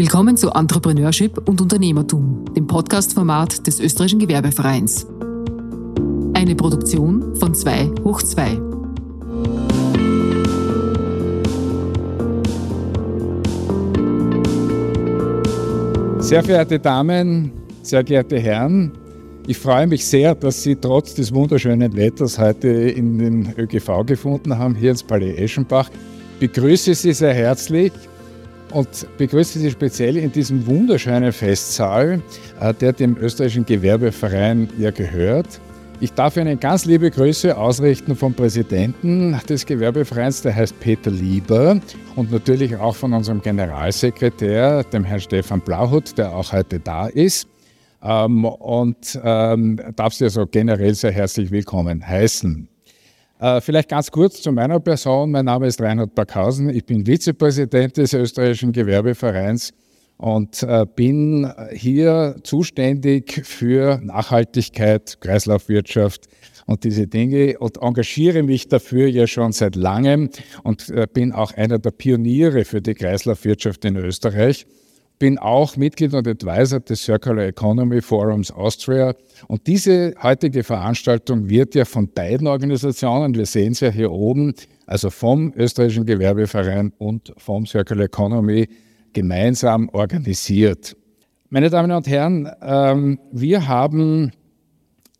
Willkommen zu Entrepreneurship und Unternehmertum, dem Podcast-Format des Österreichischen Gewerbevereins. Eine Produktion von 2 hoch 2. Sehr verehrte Damen, sehr geehrte Herren, ich freue mich sehr, dass Sie trotz des wunderschönen Wetters heute in den ÖGV gefunden haben, hier ins Palais Eschenbach. Ich begrüße Sie sehr herzlich und begrüße Sie speziell in diesem wunderschönen Festsaal, äh, der dem österreichischen Gewerbeverein ja gehört. Ich darf Ihnen ganz liebe Grüße ausrichten vom Präsidenten des Gewerbevereins, der heißt Peter Lieber, und natürlich auch von unserem Generalsekretär, dem Herrn Stefan Blauhut, der auch heute da ist. Ähm, und ähm, darf Sie also generell sehr herzlich willkommen heißen. Äh, vielleicht ganz kurz zu meiner Person. Mein Name ist Reinhard Backhausen. Ich bin Vizepräsident des österreichischen Gewerbevereins und äh, bin hier zuständig für Nachhaltigkeit, Kreislaufwirtschaft und diese Dinge und engagiere mich dafür ja schon seit langem und äh, bin auch einer der Pioniere für die Kreislaufwirtschaft in Österreich bin auch Mitglied und Advisor des Circular Economy Forums Austria. Und diese heutige Veranstaltung wird ja von beiden Organisationen, wir sehen es ja hier oben, also vom österreichischen Gewerbeverein und vom Circular Economy gemeinsam organisiert. Meine Damen und Herren, ähm, wir haben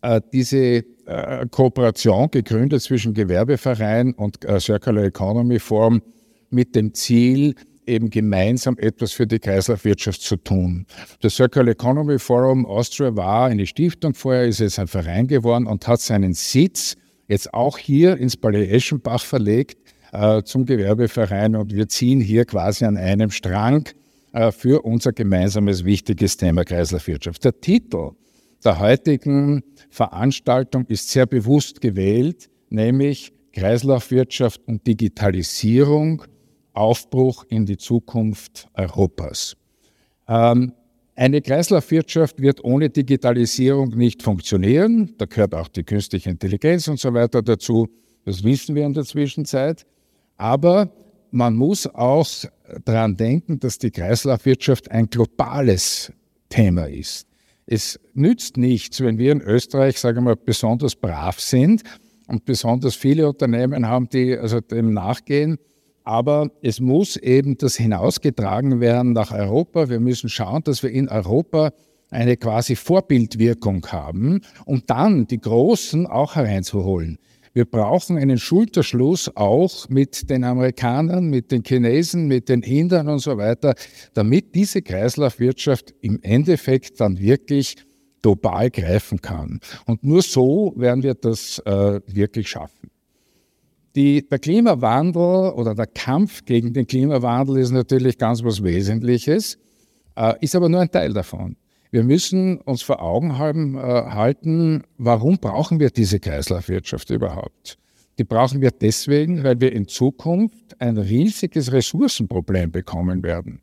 äh, diese äh, Kooperation gegründet zwischen Gewerbeverein und äh, Circular Economy Forum mit dem Ziel, eben gemeinsam etwas für die Kreislaufwirtschaft zu tun. Das Circular Economy Forum Austria war eine Stiftung, vorher ist es ein Verein geworden und hat seinen Sitz jetzt auch hier ins Palais Eschenbach verlegt äh, zum Gewerbeverein und wir ziehen hier quasi an einem Strang äh, für unser gemeinsames wichtiges Thema Kreislaufwirtschaft. Der Titel der heutigen Veranstaltung ist sehr bewusst gewählt, nämlich Kreislaufwirtschaft und Digitalisierung Aufbruch in die Zukunft Europas. Ähm, eine Kreislaufwirtschaft wird ohne Digitalisierung nicht funktionieren. Da gehört auch die künstliche Intelligenz und so weiter dazu. Das wissen wir in der Zwischenzeit. Aber man muss auch daran denken, dass die Kreislaufwirtschaft ein globales Thema ist. Es nützt nichts, wenn wir in Österreich, sagen wir mal, besonders brav sind und besonders viele Unternehmen haben, die also dem nachgehen aber es muss eben das hinausgetragen werden nach Europa. Wir müssen schauen, dass wir in Europa eine quasi Vorbildwirkung haben, um dann die Großen auch hereinzuholen. Wir brauchen einen Schulterschluss auch mit den Amerikanern, mit den Chinesen, mit den Indern und so weiter, damit diese Kreislaufwirtschaft im Endeffekt dann wirklich global greifen kann. Und nur so werden wir das äh, wirklich schaffen. Die, der Klimawandel oder der Kampf gegen den Klimawandel ist natürlich ganz was Wesentliches, äh, ist aber nur ein Teil davon. Wir müssen uns vor Augen haben, äh, halten, warum brauchen wir diese Kreislaufwirtschaft überhaupt? Die brauchen wir deswegen, weil wir in Zukunft ein riesiges Ressourcenproblem bekommen werden.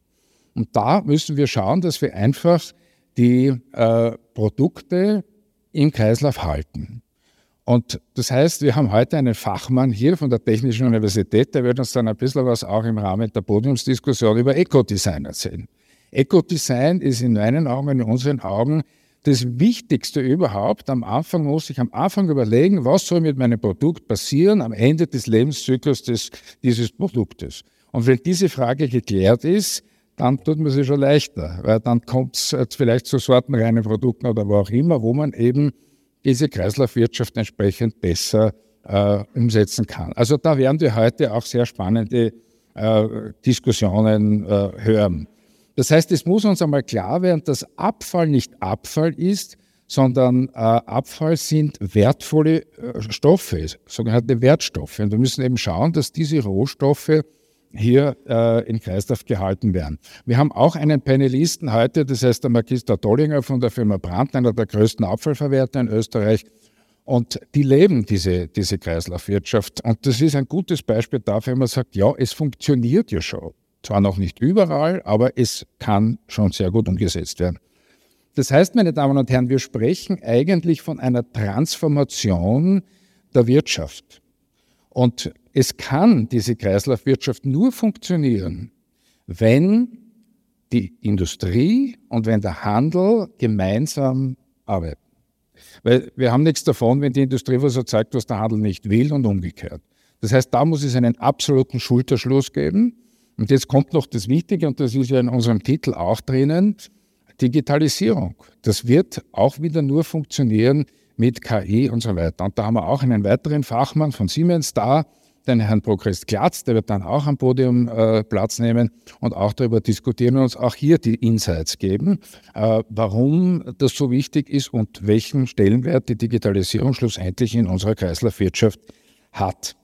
Und da müssen wir schauen, dass wir einfach die äh, Produkte im Kreislauf halten. Und das heißt, wir haben heute einen Fachmann hier von der Technischen Universität, der wird uns dann ein bisschen was auch im Rahmen der Podiumsdiskussion über Ecodesign erzählen. Ecodesign ist in meinen Augen, in unseren Augen, das Wichtigste überhaupt. Am Anfang muss ich am Anfang überlegen, was soll mit meinem Produkt passieren am Ende des Lebenszyklus des, dieses Produktes. Und wenn diese Frage geklärt ist, dann tut man sich schon leichter, weil dann kommt es vielleicht zu sortenreinen Produkten oder wo auch immer, wo man eben diese Kreislaufwirtschaft entsprechend besser äh, umsetzen kann. Also da werden wir heute auch sehr spannende äh, Diskussionen äh, hören. Das heißt, es muss uns einmal klar werden, dass Abfall nicht Abfall ist, sondern äh, Abfall sind wertvolle äh, Stoffe, sogenannte Wertstoffe. Und wir müssen eben schauen, dass diese Rohstoffe hier äh, in Kreislauf gehalten werden. Wir haben auch einen Panelisten heute, das heißt der Magister Dollinger von der Firma Brandt, einer der größten Abfallverwerter in Österreich. Und die leben diese, diese Kreislaufwirtschaft. Und das ist ein gutes Beispiel dafür, wenn man sagt, ja, es funktioniert ja schon. Zwar noch nicht überall, aber es kann schon sehr gut umgesetzt werden. Das heißt, meine Damen und Herren, wir sprechen eigentlich von einer Transformation der Wirtschaft. Und es kann diese Kreislaufwirtschaft nur funktionieren, wenn die Industrie und wenn der Handel gemeinsam arbeiten. Weil wir haben nichts davon, wenn die Industrie was erzeugt, was der Handel nicht will und umgekehrt. Das heißt, da muss es einen absoluten Schulterschluss geben. Und jetzt kommt noch das Wichtige, und das ist ja in unserem Titel auch drinnen, Digitalisierung. Das wird auch wieder nur funktionieren mit KI und so weiter. Und da haben wir auch einen weiteren Fachmann von Siemens da, den Herrn Progress Glatz, der wird dann auch am Podium äh, Platz nehmen und auch darüber diskutieren und uns auch hier die Insights geben, äh, warum das so wichtig ist und welchen Stellenwert die Digitalisierung schlussendlich in unserer Kreislaufwirtschaft hat.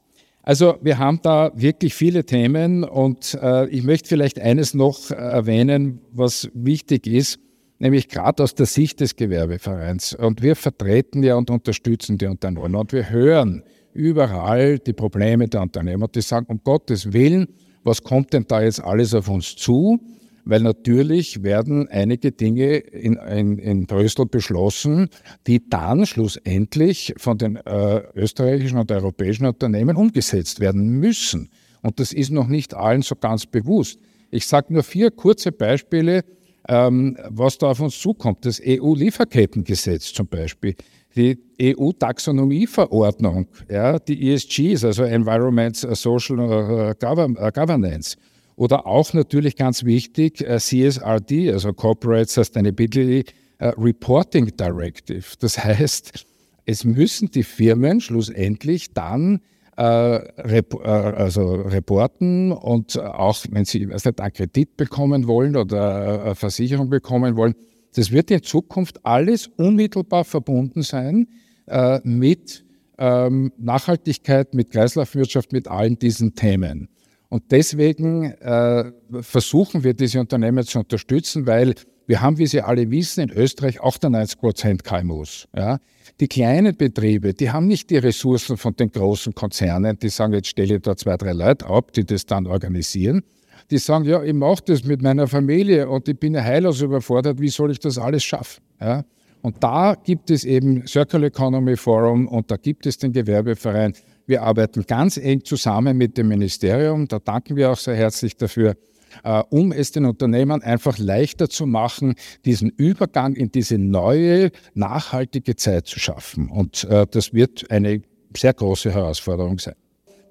Also wir haben da wirklich viele Themen und äh, ich möchte vielleicht eines noch erwähnen, was wichtig ist, nämlich gerade aus der Sicht des Gewerbevereins. Und wir vertreten ja und unterstützen die Unternehmer und wir hören überall die Probleme der Unternehmer, die sagen, um Gottes Willen, was kommt denn da jetzt alles auf uns zu? Weil natürlich werden einige Dinge in, in, in Brüssel beschlossen, die dann schlussendlich von den äh, österreichischen und europäischen Unternehmen umgesetzt werden müssen. Und das ist noch nicht allen so ganz bewusst. Ich sage nur vier kurze Beispiele, ähm, was da auf uns zukommt. Das EU-Lieferkettengesetz zum Beispiel die EU-Taxonomieverordnung, ja, die ESGs, also Environment, Social uh, Governance. Oder auch natürlich ganz wichtig äh, CSRD, also Corporate Sustainability Reporting Directive. Das heißt, es müssen die Firmen schlussendlich dann äh, rep äh, also reporten und auch, wenn sie also einen Kredit bekommen wollen oder eine Versicherung bekommen wollen, das wird in Zukunft alles unmittelbar verbunden sein äh, mit ähm, Nachhaltigkeit, mit Kreislaufwirtschaft, mit allen diesen Themen. Und deswegen äh, versuchen wir diese Unternehmen zu unterstützen, weil wir haben, wie Sie alle wissen, in Österreich 98 Prozent KMUs. Ja. Die kleinen Betriebe, die haben nicht die Ressourcen von den großen Konzernen, die sagen, jetzt stelle ich da zwei, drei Leute ab, die das dann organisieren, die sagen, ja, ich mache das mit meiner Familie und ich bin ja heillos überfordert, wie soll ich das alles schaffen? Ja? Und da gibt es eben Circular Economy Forum und da gibt es den Gewerbeverein. Wir arbeiten ganz eng zusammen mit dem Ministerium, da danken wir auch sehr herzlich dafür, äh, um es den Unternehmern einfach leichter zu machen, diesen Übergang in diese neue, nachhaltige Zeit zu schaffen. Und äh, das wird eine sehr große Herausforderung sein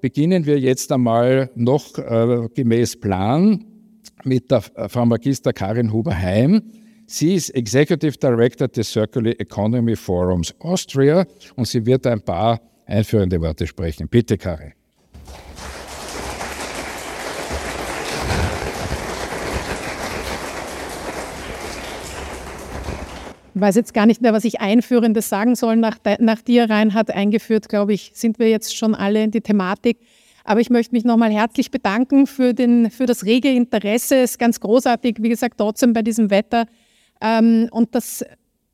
beginnen wir jetzt einmal noch äh, gemäß Plan mit der Frau Magister Karin Huber-Heim. Sie ist Executive Director des Circular Economy Forums Austria und sie wird ein paar einführende Worte sprechen. Bitte, Karin. Weiß jetzt gar nicht mehr, was ich Einführendes sagen soll. Nach, nach dir, Reinhard, eingeführt, glaube ich, sind wir jetzt schon alle in die Thematik. Aber ich möchte mich nochmal herzlich bedanken für, den, für das rege Interesse. Es ist ganz großartig, wie gesagt, trotzdem bei diesem Wetter. Ähm, und das,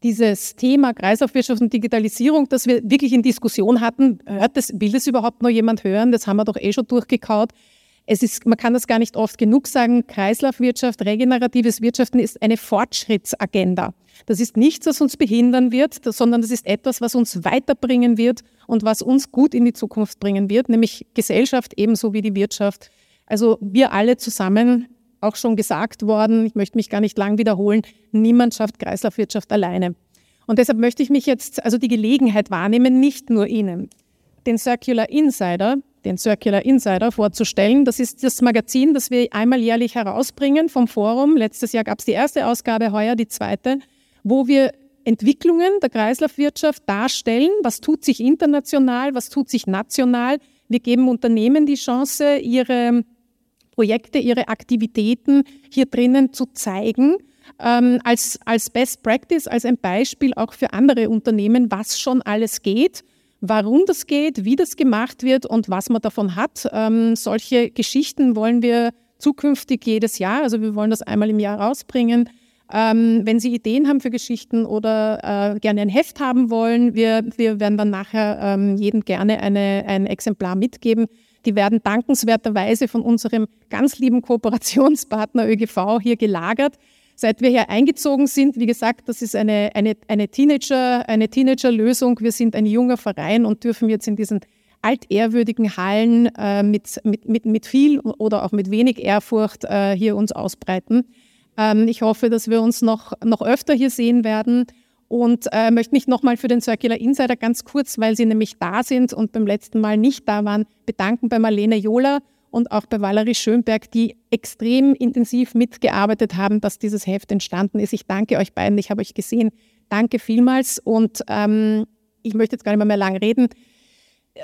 dieses Thema Kreislaufwirtschaft und Digitalisierung, das wir wirklich in Diskussion hatten, hört das, will das überhaupt noch jemand hören? Das haben wir doch eh schon durchgekaut. Es ist, man kann das gar nicht oft genug sagen, Kreislaufwirtschaft, regeneratives Wirtschaften ist eine Fortschrittsagenda. Das ist nichts, was uns behindern wird, sondern das ist etwas, was uns weiterbringen wird und was uns gut in die Zukunft bringen wird, nämlich Gesellschaft ebenso wie die Wirtschaft. Also wir alle zusammen, auch schon gesagt worden, ich möchte mich gar nicht lang wiederholen, niemand schafft Kreislaufwirtschaft alleine. Und deshalb möchte ich mich jetzt also die Gelegenheit wahrnehmen, nicht nur Ihnen, den Circular Insider, den Circular Insider vorzustellen. Das ist das Magazin, das wir einmal jährlich herausbringen vom Forum. Letztes Jahr gab es die erste Ausgabe, heuer die zweite wo wir Entwicklungen der Kreislaufwirtschaft darstellen. Was tut sich international? Was tut sich national? Wir geben Unternehmen die Chance, ihre Projekte, ihre Aktivitäten hier drinnen zu zeigen. Ähm, als, als Best Practice, als ein Beispiel auch für andere Unternehmen, was schon alles geht, warum das geht, wie das gemacht wird und was man davon hat. Ähm, solche Geschichten wollen wir zukünftig jedes Jahr, also wir wollen das einmal im Jahr rausbringen, ähm, wenn Sie Ideen haben für Geschichten oder äh, gerne ein Heft haben wollen, wir, wir werden dann nachher ähm, jedem gerne eine, ein Exemplar mitgeben. Die werden dankenswerterweise von unserem ganz lieben Kooperationspartner ÖGV hier gelagert. Seit wir hier eingezogen sind, wie gesagt, das ist eine, eine, eine Teenager, eine Teenager-Lösung. Wir sind ein junger Verein und dürfen jetzt in diesen altehrwürdigen Hallen äh, mit, mit, mit, mit viel oder auch mit wenig Ehrfurcht äh, hier uns ausbreiten. Ähm, ich hoffe, dass wir uns noch, noch öfter hier sehen werden und äh, möchte mich nochmal für den Circular Insider ganz kurz, weil Sie nämlich da sind und beim letzten Mal nicht da waren, bedanken bei Marlene Jola und auch bei Valerie Schönberg, die extrem intensiv mitgearbeitet haben, dass dieses Heft entstanden ist. Ich danke euch beiden, ich habe euch gesehen. Danke vielmals und ähm, ich möchte jetzt gar nicht mehr, mehr lang reden.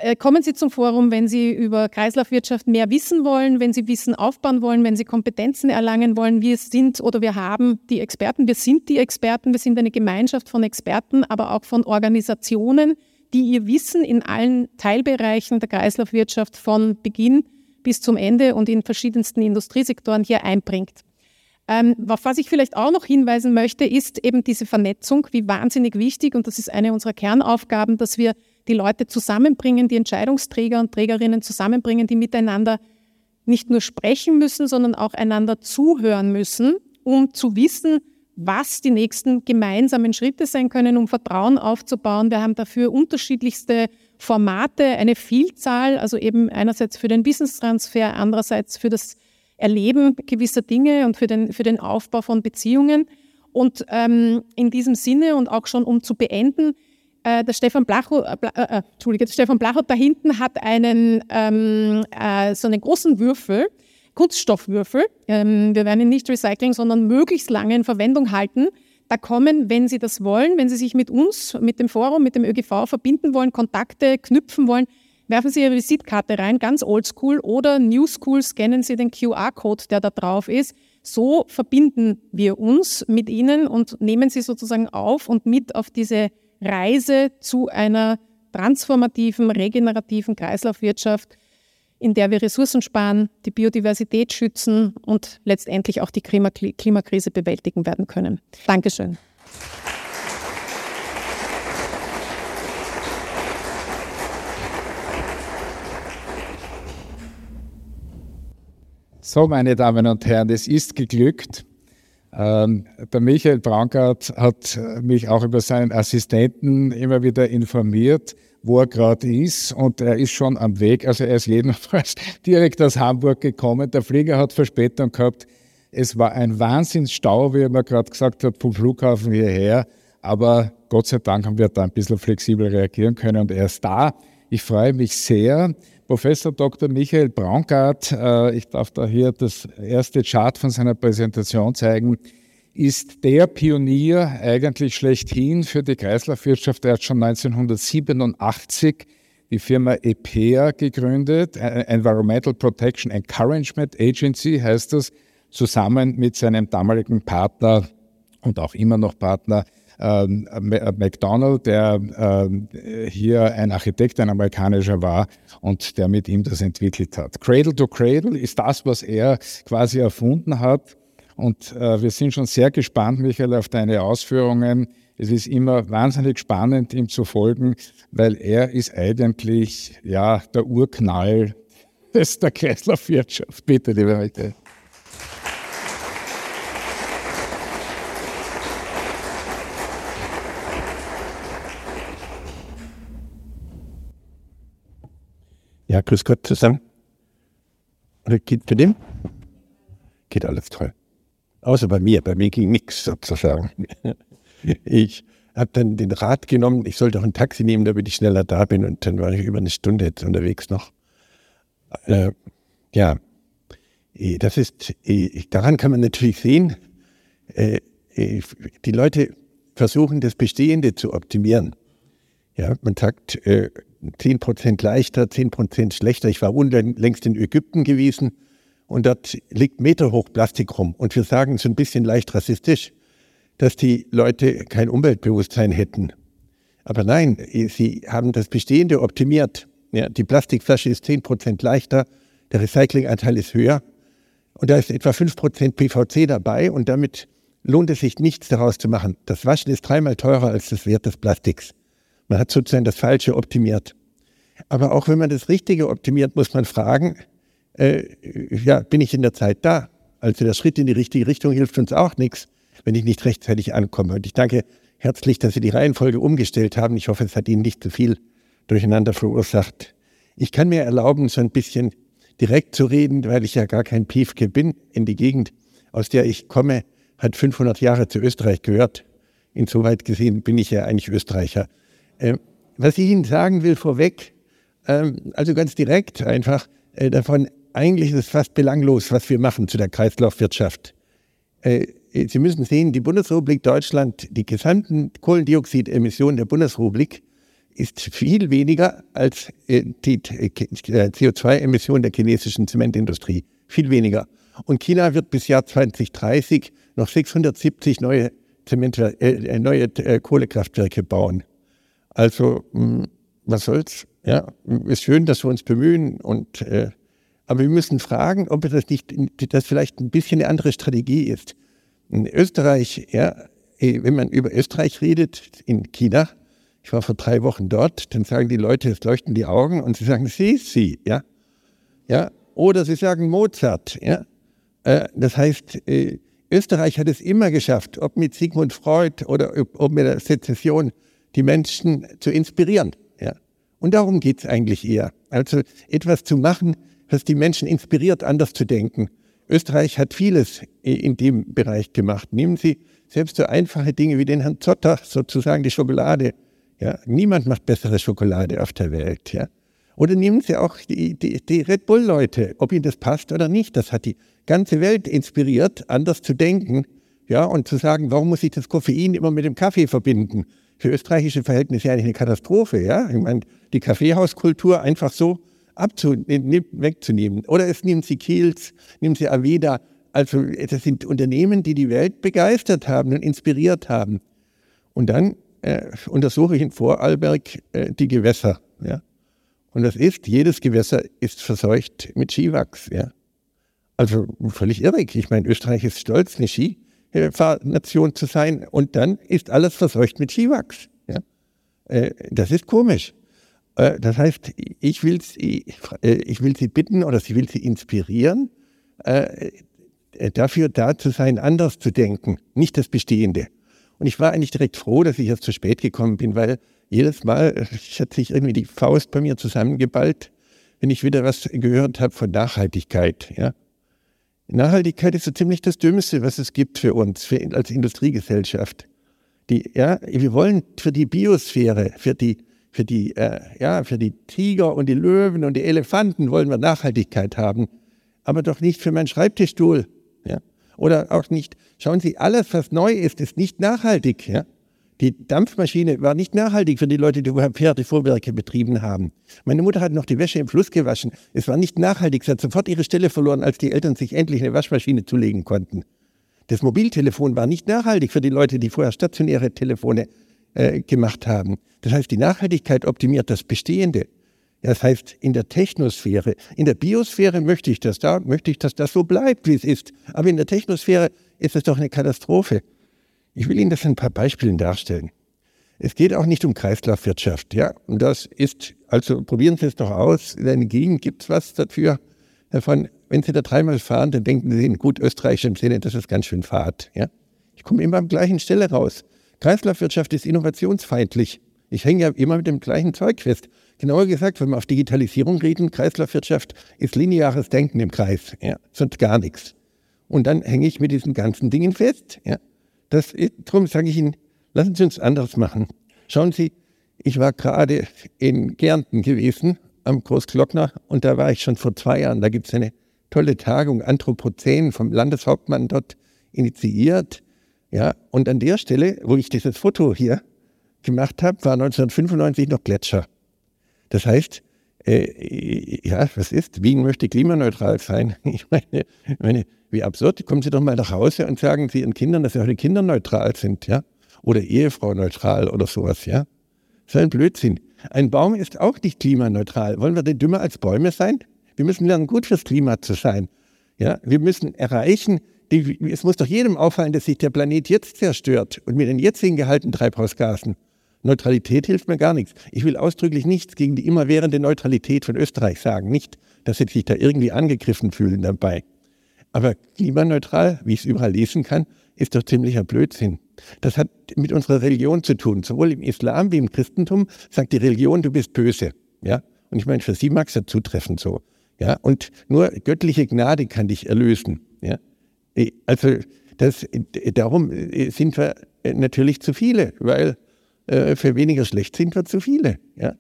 Äh, kommen Sie zum Forum, wenn Sie über Kreislaufwirtschaft mehr wissen wollen, wenn Sie Wissen aufbauen wollen, wenn Sie Kompetenzen erlangen wollen. Wir sind oder wir haben die Experten, wir sind die Experten, wir sind eine Gemeinschaft von Experten, aber auch von Organisationen, die ihr Wissen in allen Teilbereichen der Kreislaufwirtschaft von Beginn bis zum Ende und in verschiedensten Industriesektoren hier einbringt. Ähm, auf was ich vielleicht auch noch hinweisen möchte, ist eben diese Vernetzung, wie wahnsinnig wichtig, und das ist eine unserer Kernaufgaben, dass wir die Leute zusammenbringen, die Entscheidungsträger und Trägerinnen zusammenbringen, die miteinander nicht nur sprechen müssen, sondern auch einander zuhören müssen, um zu wissen, was die nächsten gemeinsamen Schritte sein können, um Vertrauen aufzubauen. Wir haben dafür unterschiedlichste Formate, eine Vielzahl, also eben einerseits für den Business-Transfer, andererseits für das Erleben gewisser Dinge und für den, für den Aufbau von Beziehungen. Und ähm, in diesem Sinne und auch schon um zu beenden, äh, der Stefan Blachow, äh, äh, Entschuldige, der Stefan Blachow da hinten hat einen, ähm, äh, so einen großen Würfel, Kunststoffwürfel. Ähm, wir werden ihn nicht recyceln, sondern möglichst lange in Verwendung halten. Da kommen, wenn Sie das wollen, wenn Sie sich mit uns, mit dem Forum, mit dem ÖGV verbinden wollen, Kontakte knüpfen wollen, werfen Sie Ihre Visitkarte rein, ganz oldschool, oder New School scannen Sie den QR-Code, der da drauf ist. So verbinden wir uns mit Ihnen und nehmen Sie sozusagen auf und mit auf diese Reise zu einer transformativen, regenerativen Kreislaufwirtschaft, in der wir Ressourcen sparen, die Biodiversität schützen und letztendlich auch die Klimakrise bewältigen werden können. Dankeschön. So, meine Damen und Herren, es ist geglückt. Ähm, der Michael Braungart hat mich auch über seinen Assistenten immer wieder informiert, wo er gerade ist und er ist schon am Weg. Also er ist jedenfalls direkt aus Hamburg gekommen. Der Flieger hat Verspätung gehabt. Es war ein Wahnsinnsstau, wie er mir gerade gesagt hat, vom Flughafen hierher. Aber Gott sei Dank haben wir da ein bisschen flexibel reagieren können und er ist da. Ich freue mich sehr. Professor Dr. Michael Braungart, äh, ich darf da hier das erste Chart von seiner Präsentation zeigen, ist der Pionier eigentlich schlechthin für die Kreislaufwirtschaft. Er hat schon 1987 die Firma EPEA gegründet, Environmental Protection Encouragement Agency heißt das, zusammen mit seinem damaligen Partner und auch immer noch Partner ähm, McDonald, der ähm, hier ein Architekt, ein amerikanischer war und der mit ihm das entwickelt hat. Cradle to Cradle ist das, was er quasi erfunden hat. Und äh, wir sind schon sehr gespannt, Michael, auf deine Ausführungen. Es ist immer wahnsinnig spannend, ihm zu folgen, weil er ist eigentlich ja der Urknall des, der Kreislaufwirtschaft. Bitte, liebe Michael. Ja, grüß Gott zusammen. Geht für den? Geht alles toll. Außer bei mir. Bei mir ging nichts sozusagen. Ich habe dann den Rat genommen, ich sollte auch ein Taxi nehmen, damit ich schneller da bin. Und dann war ich über eine Stunde jetzt unterwegs noch. Äh, ja, äh, das ist, äh, daran kann man natürlich sehen, äh, die Leute versuchen, das Bestehende zu optimieren. Ja, man sagt, 10 Prozent leichter, 10 Prozent schlechter. Ich war unlängst in Ägypten gewesen und dort liegt meterhoch Plastik rum. Und wir sagen so ein bisschen leicht rassistisch, dass die Leute kein Umweltbewusstsein hätten. Aber nein, sie haben das Bestehende optimiert. Ja, die Plastikflasche ist 10 Prozent leichter, der Recyclinganteil ist höher und da ist etwa 5 Prozent PVC dabei und damit lohnt es sich nichts daraus zu machen. Das Waschen ist dreimal teurer als das Wert des Plastiks. Man hat sozusagen das Falsche optimiert. Aber auch wenn man das Richtige optimiert, muss man fragen, äh, ja, bin ich in der Zeit da? Also der Schritt in die richtige Richtung hilft uns auch nichts, wenn ich nicht rechtzeitig ankomme. Und ich danke herzlich, dass Sie die Reihenfolge umgestellt haben. Ich hoffe, es hat Ihnen nicht zu viel durcheinander verursacht. Ich kann mir erlauben, so ein bisschen direkt zu reden, weil ich ja gar kein Piefke bin. In die Gegend, aus der ich komme, hat 500 Jahre zu Österreich gehört. Insoweit gesehen bin ich ja eigentlich Österreicher. Äh, was ich Ihnen sagen will vorweg, äh, also ganz direkt einfach äh, davon, eigentlich ist es fast belanglos, was wir machen zu der Kreislaufwirtschaft. Äh, Sie müssen sehen, die Bundesrepublik Deutschland, die gesamten Kohlendioxidemissionen der Bundesrepublik ist viel weniger als äh, die äh, CO2-Emissionen der chinesischen Zementindustrie. Viel weniger. Und China wird bis Jahr 2030 noch 670 neue, Zement, äh, neue äh, Kohlekraftwerke bauen. Also, mh, hm, was soll's? Ja, ist schön, dass wir uns bemühen und äh, aber wir müssen fragen, ob das nicht, das vielleicht ein bisschen eine andere Strategie ist. In Österreich, ja, eh, wenn man über Österreich redet, in China, ich war vor drei Wochen dort, dann sagen die Leute, es leuchten die Augen und sie sagen Sisi, ja, ja, oder sie sagen Mozart, ja. Äh, das heißt, äh, Österreich hat es immer geschafft, ob mit Sigmund Freud oder ob mit der Sezession, die Menschen zu inspirieren, ja. Und darum geht es eigentlich eher. Also etwas zu machen, was die Menschen inspiriert, anders zu denken. Österreich hat vieles in dem Bereich gemacht. Nehmen Sie selbst so einfache Dinge wie den Herrn Zotter, sozusagen die Schokolade. Ja, niemand macht bessere Schokolade auf der Welt. Ja. Oder nehmen Sie auch die, die, die Red Bull-Leute, ob Ihnen das passt oder nicht. Das hat die ganze Welt inspiriert, anders zu denken. Ja, und zu sagen, warum muss ich das Koffein immer mit dem Kaffee verbinden? Für österreichische Verhältnisse eigentlich eine Katastrophe. Ja, ich meine, die Kaffeehauskultur einfach so wegzunehmen. Oder es nehmen Sie Kiels, nehmen Sie Aveda. Also das sind Unternehmen, die die Welt begeistert haben und inspiriert haben. Und dann äh, untersuche ich in Vorarlberg äh, die Gewässer. Ja? Und das ist, jedes Gewässer ist verseucht mit Skiwachs. Ja? Also völlig irrig. Ich meine, Österreich ist stolz, eine Skifahrnation zu sein. Und dann ist alles verseucht mit Skiwachs. Ja? Äh, das ist komisch. Äh, das heißt, ich will, sie, äh, ich will Sie bitten oder ich will Sie inspirieren, äh, dafür da zu sein, anders zu denken, nicht das Bestehende. Und ich war eigentlich direkt froh, dass ich jetzt zu spät gekommen bin, weil jedes Mal hat sich irgendwie die Faust bei mir zusammengeballt, wenn ich wieder was gehört habe von Nachhaltigkeit. Ja. Nachhaltigkeit ist so ziemlich das Dümmste, was es gibt für uns, für, als Industriegesellschaft. Die, ja, wir wollen für die Biosphäre, für die für die, äh, ja, für die Tiger und die Löwen und die Elefanten wollen wir Nachhaltigkeit haben, aber doch nicht für meinen Schreibtischstuhl. Ja? Oder auch nicht, schauen Sie, alles, was neu ist, ist nicht nachhaltig. Ja? Die Dampfmaschine war nicht nachhaltig für die Leute, die Pferdevorwerke betrieben haben. Meine Mutter hat noch die Wäsche im Fluss gewaschen. Es war nicht nachhaltig. Sie hat sofort ihre Stelle verloren, als die Eltern sich endlich eine Waschmaschine zulegen konnten. Das Mobiltelefon war nicht nachhaltig für die Leute, die vorher stationäre Telefone äh, gemacht haben. Das heißt, die Nachhaltigkeit optimiert das Bestehende. Das heißt, in der Technosphäre, in der Biosphäre möchte ich das, da möchte ich, dass das so bleibt, wie es ist. Aber in der Technosphäre ist es doch eine Katastrophe. Ich will Ihnen das in ein paar Beispielen darstellen. Es geht auch nicht um Kreislaufwirtschaft, ja. Und das ist, also probieren Sie es doch aus. In der Gegend gibt es was dafür. Davon, wenn Sie da dreimal fahren, dann denken Sie in gut österreichischem Sinne, das ist ganz schön Fahrt, ja. Ich komme immer am gleichen Stelle raus. Kreislaufwirtschaft ist innovationsfeindlich. Ich hänge ja immer mit dem gleichen Zeug fest. Genauer gesagt, wenn wir auf Digitalisierung reden, Kreislaufwirtschaft ist lineares Denken im Kreis, ja, sonst gar nichts. Und dann hänge ich mit diesen ganzen Dingen fest. Ja. Das, darum sage ich Ihnen, lassen Sie uns anderes machen. Schauen Sie, ich war gerade in Gärnten gewesen, am Großglockner, und da war ich schon vor zwei Jahren. Da gibt es eine tolle Tagung, Anthropozän, vom Landeshauptmann dort initiiert. Ja, und an der Stelle, wo ich dieses Foto hier gemacht habe, war 1995 noch Gletscher. Das heißt, äh, ja, was ist? Wien möchte klimaneutral sein. Ich meine, meine, wie absurd. Kommen Sie doch mal nach Hause und sagen Sie Ihren Kindern, dass Sie heute kinderneutral sind, ja? Oder Ehefrau neutral oder sowas, ja? So ein Blödsinn. Ein Baum ist auch nicht klimaneutral. Wollen wir denn dümmer als Bäume sein? Wir müssen lernen, gut fürs Klima zu sein. Ja? Wir müssen erreichen, die, es muss doch jedem auffallen, dass sich der Planet jetzt zerstört und mit den jetzigen gehaltenen Treibhausgasen. Neutralität hilft mir gar nichts. Ich will ausdrücklich nichts gegen die immerwährende Neutralität von Österreich sagen. Nicht, dass sie sich da irgendwie angegriffen fühlen dabei. Aber klimaneutral, wie ich es überall lesen kann, ist doch ziemlicher Blödsinn. Das hat mit unserer Religion zu tun. Sowohl im Islam wie im Christentum sagt die Religion, du bist böse. Ja? Und ich meine, für sie mag es ja zutreffen so. Ja? Und nur göttliche Gnade kann dich erlösen. Ja? Also das, darum sind wir natürlich zu viele, weil äh, für weniger schlecht sind wir zu viele. Ja?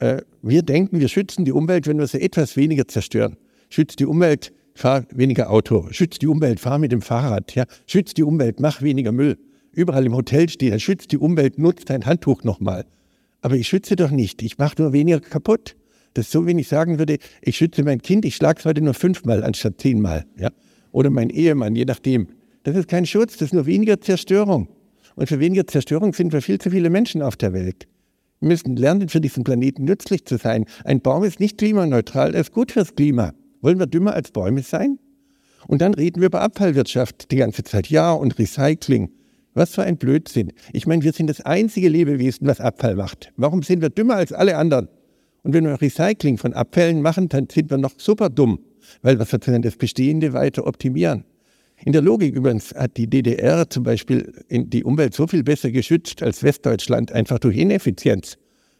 Äh, wir denken, wir schützen die Umwelt, wenn wir sie etwas weniger zerstören. Schützt die Umwelt, fahr weniger Auto. Schützt die Umwelt, fahr mit dem Fahrrad. Ja? Schützt die Umwelt, mach weniger Müll. Überall im Hotel steht, schützt die Umwelt, nutzt dein Handtuch nochmal. Aber ich schütze doch nicht, ich mache nur weniger kaputt. Das ist so, wenn ich sagen würde, ich schütze mein Kind, ich schlage es heute nur fünfmal anstatt zehnmal. Ja? Oder mein Ehemann, je nachdem. Das ist kein Schutz, das ist nur weniger Zerstörung. Und für weniger Zerstörung sind wir viel zu viele Menschen auf der Welt. Wir müssen lernen, für diesen Planeten nützlich zu sein. Ein Baum ist nicht klimaneutral, er ist gut fürs Klima. Wollen wir dümmer als Bäume sein? Und dann reden wir über Abfallwirtschaft die ganze Zeit. Ja, und Recycling. Was für ein Blödsinn. Ich meine, wir sind das einzige Lebewesen, was Abfall macht. Warum sind wir dümmer als alle anderen? Und wenn wir Recycling von Abfällen machen, dann sind wir noch super dumm, weil wir sozusagen das Bestehende weiter optimieren. In der Logik übrigens hat die DDR zum Beispiel die Umwelt so viel besser geschützt als Westdeutschland, einfach durch Ineffizienz.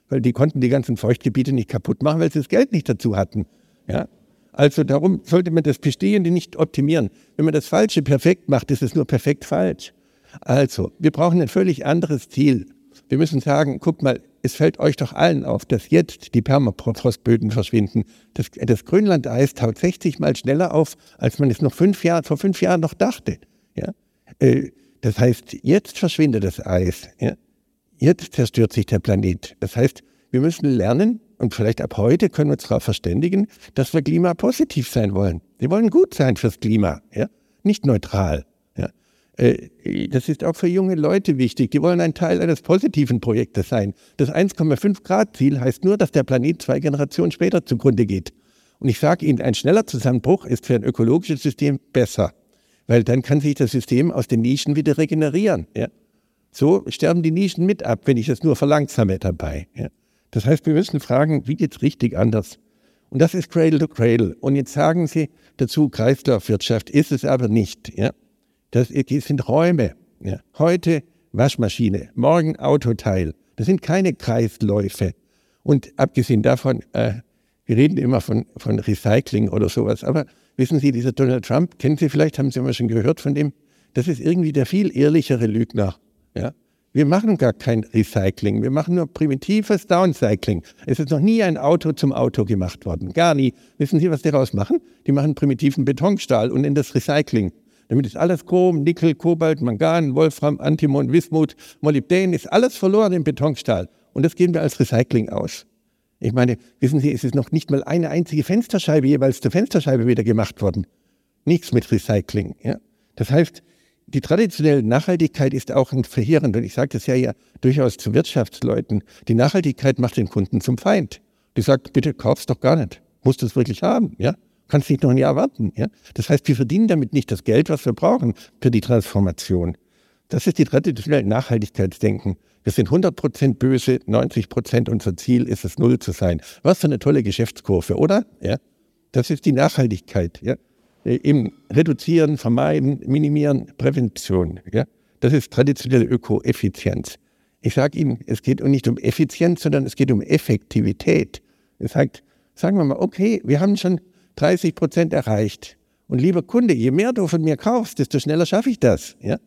Weil die konnten die ganzen Feuchtgebiete nicht kaputt machen, weil sie das Geld nicht dazu hatten. Ja? Also darum sollte man das Bestehende nicht optimieren. Wenn man das Falsche perfekt macht, ist es nur perfekt falsch. Also, wir brauchen ein völlig anderes Ziel. Wir müssen sagen, guck mal, es fällt euch doch allen auf, dass jetzt die Permafrostböden verschwinden. Das, das Grönlandeis taut 60 Mal schneller auf, als man es noch fünf Jahr, vor fünf Jahren noch dachte. Ja? Äh, das heißt, jetzt verschwindet das Eis. Ja? Jetzt zerstört sich der Planet. Das heißt, wir müssen lernen, und vielleicht ab heute können wir uns darauf verständigen, dass wir klimapositiv sein wollen. Wir wollen gut sein fürs Klima, ja? nicht neutral. Äh, das ist auch für junge Leute wichtig. Die wollen ein Teil eines positiven Projektes sein. Das 1,5 Grad Ziel heißt nur, dass der Planet zwei Generationen später zugrunde geht. Und ich sage Ihnen, ein schneller Zusammenbruch ist für ein ökologisches System besser, weil dann kann sich das System aus den Nischen wieder regenerieren. Ja? So sterben die Nischen mit ab, wenn ich es nur verlangsame dabei. Ja? Das heißt, wir müssen fragen, wie geht es richtig anders? Und das ist Cradle to Cradle. Und jetzt sagen Sie dazu, Kreislaufwirtschaft ist es aber nicht. Ja? Das sind Räume. Ja. Heute Waschmaschine, morgen Autoteil. Das sind keine Kreisläufe. Und abgesehen davon, äh, wir reden immer von, von Recycling oder sowas. Aber wissen Sie, dieser Donald Trump, kennen Sie vielleicht, haben Sie immer schon gehört von dem? Das ist irgendwie der viel ehrlichere Lügner. Ja? Wir machen gar kein Recycling, wir machen nur primitives Downcycling. Es ist noch nie ein Auto zum Auto gemacht worden, gar nie. Wissen Sie, was die daraus machen? Die machen primitiven Betonstahl und in das Recycling. Damit ist alles Chrom, Nickel, Kobalt, Mangan, Wolfram, Antimon, Wismut, Molybden, ist alles verloren im Betonstahl. Und das geben wir als Recycling aus. Ich meine, wissen Sie, es ist noch nicht mal eine einzige Fensterscheibe jeweils zur Fensterscheibe wieder gemacht worden. Nichts mit Recycling. Ja? Das heißt, die traditionelle Nachhaltigkeit ist auch ein verheerend, und ich sage das ja, ja durchaus zu Wirtschaftsleuten, die Nachhaltigkeit macht den Kunden zum Feind. Die sagt, bitte kauf's doch gar nicht. Musst du es wirklich haben, ja? Kannst nicht noch ein Jahr warten. Ja? Das heißt, wir verdienen damit nicht das Geld, was wir brauchen für die Transformation. Das ist die traditionelle Nachhaltigkeitsdenken. Wir sind 100% böse, 90% unser Ziel ist es, null zu sein. Was für eine tolle Geschäftskurve, oder? Ja? Das ist die Nachhaltigkeit. Ja? Im Reduzieren, Vermeiden, Minimieren, Prävention. Ja? Das ist traditionelle Ökoeffizienz. Ich sage Ihnen, es geht nicht um Effizienz, sondern es geht um Effektivität. Es sagt, sagen wir mal, okay, wir haben schon 30 Prozent erreicht. Und lieber Kunde, je mehr du von mir kaufst, desto schneller schaffe ich das. Ja?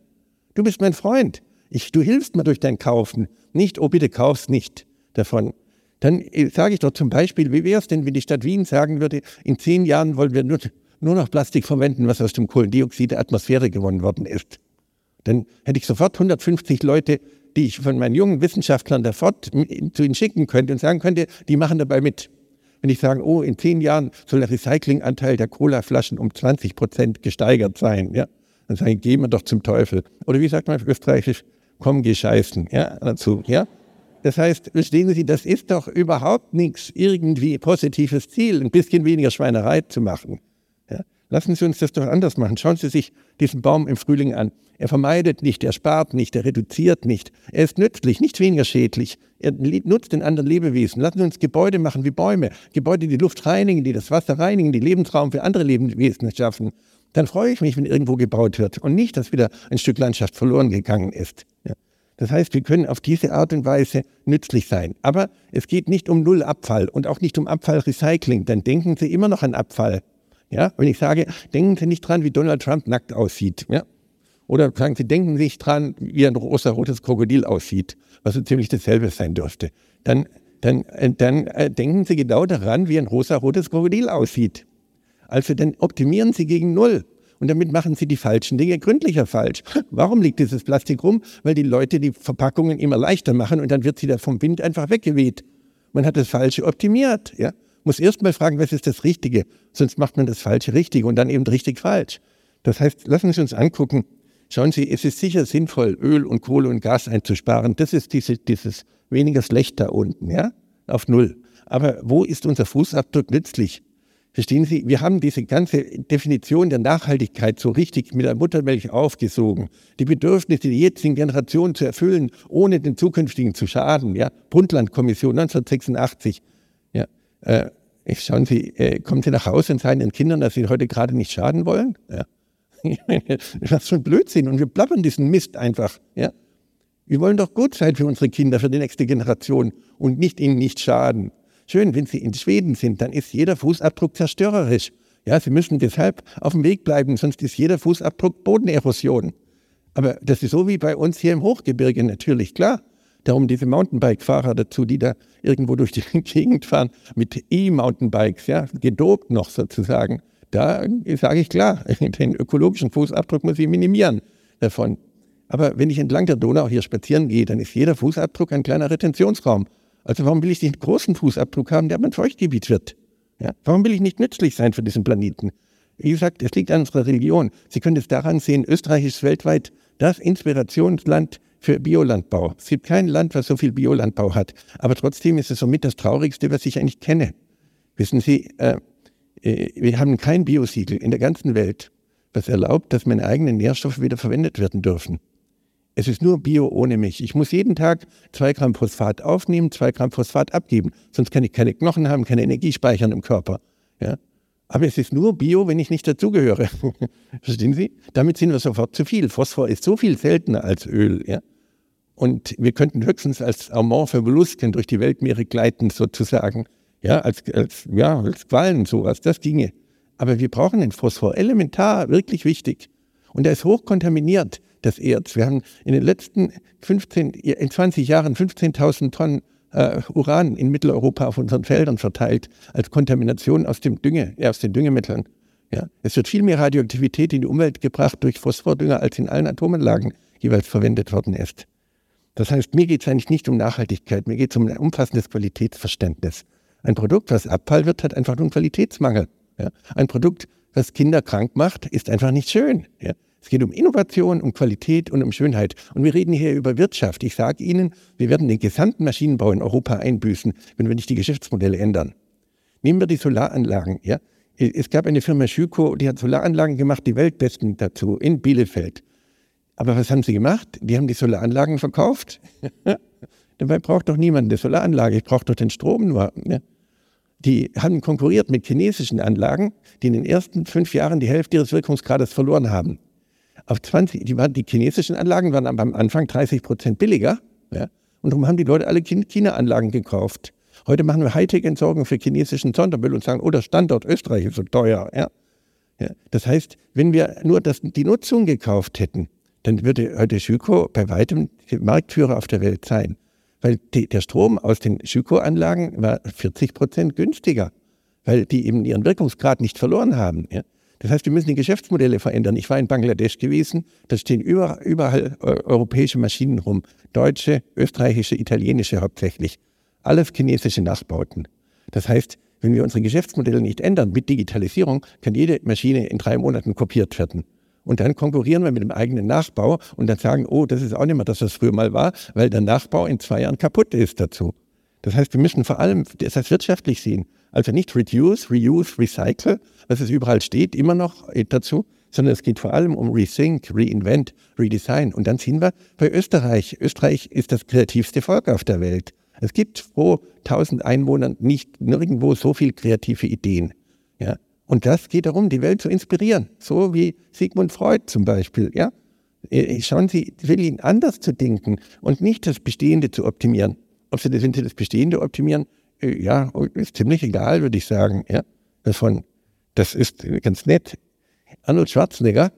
Du bist mein Freund. Ich, du hilfst mir durch dein Kaufen. Nicht, oh bitte kaufst nicht davon. Dann äh, sage ich doch zum Beispiel, wie wäre es denn, wenn die Stadt Wien sagen würde, in zehn Jahren wollen wir nur, nur noch Plastik verwenden, was aus dem Kohlendioxid der Atmosphäre gewonnen worden ist. Dann hätte ich sofort 150 Leute, die ich von meinen jungen Wissenschaftlern da fort zu ihnen schicken könnte und sagen könnte, die machen dabei mit. Wenn ich sage, oh, in zehn Jahren soll der Recyclinganteil der Colaflaschen um 20 Prozent gesteigert sein, ja, dann sage ich, gehen wir doch zum Teufel. Oder wie sagt man auf Österreichisch, komm, geh scheißen, ja, dazu, ja. Das heißt, verstehen Sie, das ist doch überhaupt nichts irgendwie positives Ziel, ein bisschen weniger Schweinerei zu machen. Lassen Sie uns das doch anders machen. Schauen Sie sich diesen Baum im Frühling an. Er vermeidet nicht, er spart nicht, er reduziert nicht. Er ist nützlich, nicht weniger schädlich. Er nutzt den anderen Lebewesen. Lassen Sie uns Gebäude machen wie Bäume. Gebäude, die die Luft reinigen, die das Wasser reinigen, die Lebensraum für andere Lebewesen schaffen. Dann freue ich mich, wenn irgendwo gebaut wird und nicht, dass wieder ein Stück Landschaft verloren gegangen ist. Ja. Das heißt, wir können auf diese Art und Weise nützlich sein. Aber es geht nicht um Nullabfall und auch nicht um Abfallrecycling. Dann denken Sie immer noch an Abfall. Ja, wenn ich sage, denken Sie nicht dran, wie Donald Trump nackt aussieht. Ja, Oder sagen Sie, denken Sie sich dran, wie ein rosa-rotes Krokodil aussieht, was so ziemlich dasselbe sein dürfte. Dann, dann, äh, dann äh, denken Sie genau daran, wie ein rosa-rotes Krokodil aussieht. Also dann optimieren Sie gegen Null. Und damit machen Sie die falschen Dinge gründlicher falsch. Warum liegt dieses Plastik rum? Weil die Leute die Verpackungen immer leichter machen und dann wird sie da vom Wind einfach weggeweht. Man hat das Falsche optimiert. Ja? Muss erst mal fragen, was ist das Richtige? Sonst macht man das Falsche richtig und dann eben richtig falsch. Das heißt, lassen Sie uns angucken. Schauen Sie, es ist sicher sinnvoll, Öl und Kohle und Gas einzusparen. Das ist diese, dieses weniger schlecht da unten, ja, auf Null. Aber wo ist unser Fußabdruck nützlich? Verstehen Sie, wir haben diese ganze Definition der Nachhaltigkeit so richtig mit der Muttermilch aufgesogen. Die Bedürfnisse der jetzigen Generation zu erfüllen, ohne den zukünftigen zu schaden. Ja? Brundtland-Kommission 1986. Ja, äh, schauen Sie, äh, kommen Sie nach Hause und sagen Ihren Kindern, dass Sie heute gerade nicht schaden wollen? Ja. das ist schon Blödsinn und wir plappern diesen Mist einfach. Ja? Wir wollen doch gut sein für unsere Kinder, für die nächste Generation und nicht ihnen nicht schaden. Schön, wenn Sie in Schweden sind, dann ist jeder Fußabdruck zerstörerisch. Ja, Sie müssen deshalb auf dem Weg bleiben, sonst ist jeder Fußabdruck Bodenerosion. Aber das ist so wie bei uns hier im Hochgebirge natürlich, klar. Darum diese Mountainbike-Fahrer dazu, die da irgendwo durch die Gegend fahren mit E-Mountainbikes, ja, gedopt noch sozusagen. Da sage ich klar, den ökologischen Fußabdruck muss ich minimieren davon. Aber wenn ich entlang der Donau hier spazieren gehe, dann ist jeder Fußabdruck ein kleiner Retentionsraum. Also warum will ich einen großen Fußabdruck haben, der mein Feuchtgebiet wird? Ja? Warum will ich nicht nützlich sein für diesen Planeten? Wie gesagt, es liegt an unserer Religion. Sie können es daran sehen, Österreich ist weltweit das Inspirationsland für Biolandbau. Es gibt kein Land, was so viel Biolandbau hat. Aber trotzdem ist es somit das Traurigste, was ich eigentlich kenne. Wissen Sie, äh, äh, wir haben kein Biosiegel in der ganzen Welt, was erlaubt, dass meine eigenen Nährstoffe wieder verwendet werden dürfen. Es ist nur Bio ohne mich. Ich muss jeden Tag zwei Gramm Phosphat aufnehmen, zwei Gramm Phosphat abgeben. Sonst kann ich keine Knochen haben, keine Energie speichern im Körper. Ja? Aber es ist nur Bio, wenn ich nicht dazugehöre. Verstehen Sie? Damit sind wir sofort zu viel. Phosphor ist so viel seltener als Öl. Ja? Und wir könnten höchstens als amorphe Mollusken durch die Weltmeere gleiten, sozusagen. Ja, als, als, ja, als Quallen, sowas. Das ginge. Aber wir brauchen den Phosphor. Elementar, wirklich wichtig. Und er ist hochkontaminiert das Erz. Wir haben in den letzten 15, in 20 Jahren 15.000 Tonnen äh, Uran in Mitteleuropa auf unseren Feldern verteilt, als Kontamination aus dem Dünge, ja, aus den Düngemitteln. Ja. Es wird viel mehr Radioaktivität in die Umwelt gebracht durch Phosphordünger, als in allen Atomanlagen jeweils verwendet worden ist. Das heißt, mir geht es eigentlich nicht um Nachhaltigkeit, mir geht es um ein umfassendes Qualitätsverständnis. Ein Produkt, was Abfall wird, hat einfach nur einen Qualitätsmangel. Ja. Ein Produkt, was Kinder krank macht, ist einfach nicht schön. Ja. Es geht um Innovation, um Qualität und um Schönheit. Und wir reden hier über Wirtschaft. Ich sage Ihnen, wir werden den gesamten Maschinenbau in Europa einbüßen, wenn wir nicht die Geschäftsmodelle ändern. Nehmen wir die Solaranlagen. Ja? Es gab eine Firma Schüko, die hat Solaranlagen gemacht, die weltbesten dazu, in Bielefeld. Aber was haben sie gemacht? Die haben die Solaranlagen verkauft. Dabei braucht doch niemand eine Solaranlage, ich brauche doch den Strom nur. Ja? Die haben konkurriert mit chinesischen Anlagen, die in den ersten fünf Jahren die Hälfte ihres Wirkungsgrades verloren haben auf 20, die, waren, die chinesischen Anlagen waren am Anfang 30 Prozent billiger. Ja? Und darum haben die Leute alle China-Anlagen gekauft. Heute machen wir Hightech-Entsorgung für chinesischen Sondermüll und sagen, oh, der Standort Österreich ist so teuer. Ja? Ja. Das heißt, wenn wir nur das, die Nutzung gekauft hätten, dann würde heute Schüko bei weitem Marktführer auf der Welt sein. Weil die, der Strom aus den Schüko-Anlagen war 40 Prozent günstiger, weil die eben ihren Wirkungsgrad nicht verloren haben. Ja? Das heißt, wir müssen die Geschäftsmodelle verändern. Ich war in Bangladesch gewesen, da stehen überall, überall äh, europäische Maschinen rum. Deutsche, österreichische, italienische hauptsächlich. Alles chinesische Nachbauten. Das heißt, wenn wir unsere Geschäftsmodelle nicht ändern mit Digitalisierung, kann jede Maschine in drei Monaten kopiert werden. Und dann konkurrieren wir mit dem eigenen Nachbau und dann sagen, oh, das ist auch nicht mehr das, was früher mal war, weil der Nachbau in zwei Jahren kaputt ist dazu. Das heißt, wir müssen vor allem das wirtschaftlich sehen. Also nicht reduce, reuse, recycle, was es überall steht, immer noch dazu, sondern es geht vor allem um Rethink, Reinvent, Redesign. Und dann sind wir bei Österreich. Österreich ist das kreativste Volk auf der Welt. Es gibt pro 1000 Einwohnern nicht nirgendwo so viele kreative Ideen. Und das geht darum, die Welt zu inspirieren. So wie Sigmund Freud zum Beispiel. Ja? Äh, schauen Sie, will ihn anders zu denken und nicht das Bestehende zu optimieren. Ob Sie das, wenn Sie das Bestehende optimieren, äh, ja, ist ziemlich egal, würde ich sagen. Ja, davon, das ist ganz nett. Arnold Schwarzenegger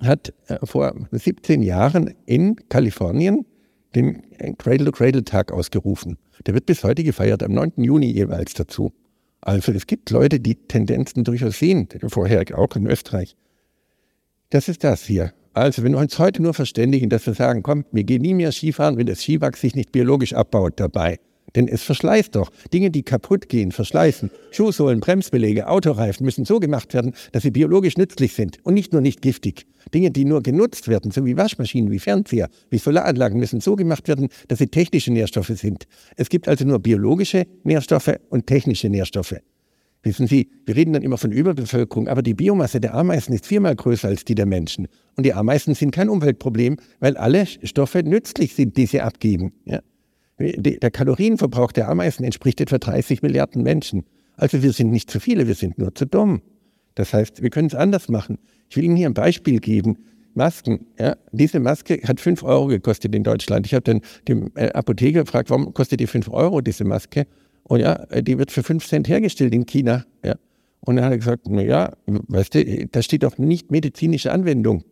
hat äh, vor 17 Jahren in Kalifornien den Cradle-to-Cradle-Tag ausgerufen. Der wird bis heute gefeiert, am 9. Juni jeweils dazu. Also es gibt Leute, die Tendenzen durchaus sehen, vorher auch in Österreich. Das ist das hier. Also wenn wir uns heute nur verständigen, dass wir sagen, komm, wir gehen nie mehr Skifahren, wenn das Skiwachs sich nicht biologisch abbaut dabei. Denn es verschleißt doch. Dinge, die kaputt gehen, verschleißen. Schuhsohlen, Bremsbeläge, Autoreifen müssen so gemacht werden, dass sie biologisch nützlich sind und nicht nur nicht giftig. Dinge, die nur genutzt werden, so wie Waschmaschinen, wie Fernseher, wie Solaranlagen, müssen so gemacht werden, dass sie technische Nährstoffe sind. Es gibt also nur biologische Nährstoffe und technische Nährstoffe. Wissen Sie, wir reden dann immer von Überbevölkerung, aber die Biomasse der Ameisen ist viermal größer als die der Menschen. Und die Ameisen sind kein Umweltproblem, weil alle Stoffe nützlich sind, die sie abgeben. Ja? Der Kalorienverbrauch der Ameisen entspricht etwa 30 Milliarden Menschen. Also wir sind nicht zu viele, wir sind nur zu dumm. Das heißt, wir können es anders machen. Ich will Ihnen hier ein Beispiel geben. Masken. Ja, diese Maske hat 5 Euro gekostet in Deutschland. Ich habe dann dem äh, Apotheker gefragt, warum kostet die 5 Euro, diese Maske? Und ja, die wird für 5 Cent hergestellt in China. Ja. Und dann hat er gesagt, na ja, weißt du, da steht doch nicht medizinische Anwendung.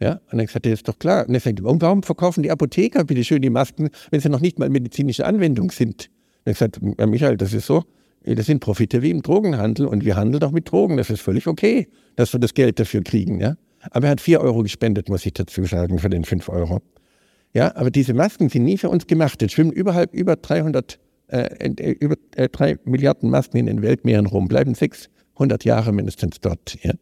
Ja, und dann gesagt, das ist doch klar. Und er sagt, warum verkaufen die Apotheker bitte schön die Masken, wenn sie noch nicht mal medizinische Anwendung sind? Und er gesagt, ja, Michael, das ist so, das sind Profite wie im Drogenhandel und wir handeln doch mit Drogen. Das ist völlig okay, dass wir das Geld dafür kriegen. Ja? Aber er hat 4 Euro gespendet, muss ich dazu sagen, für den 5 Euro. Ja, aber diese Masken sind nie für uns gemacht. Es schwimmen überhalb über 300 äh, äh, über äh, drei Milliarden Masken in den Weltmeeren rum, bleiben 600 Jahre mindestens dort. Ja?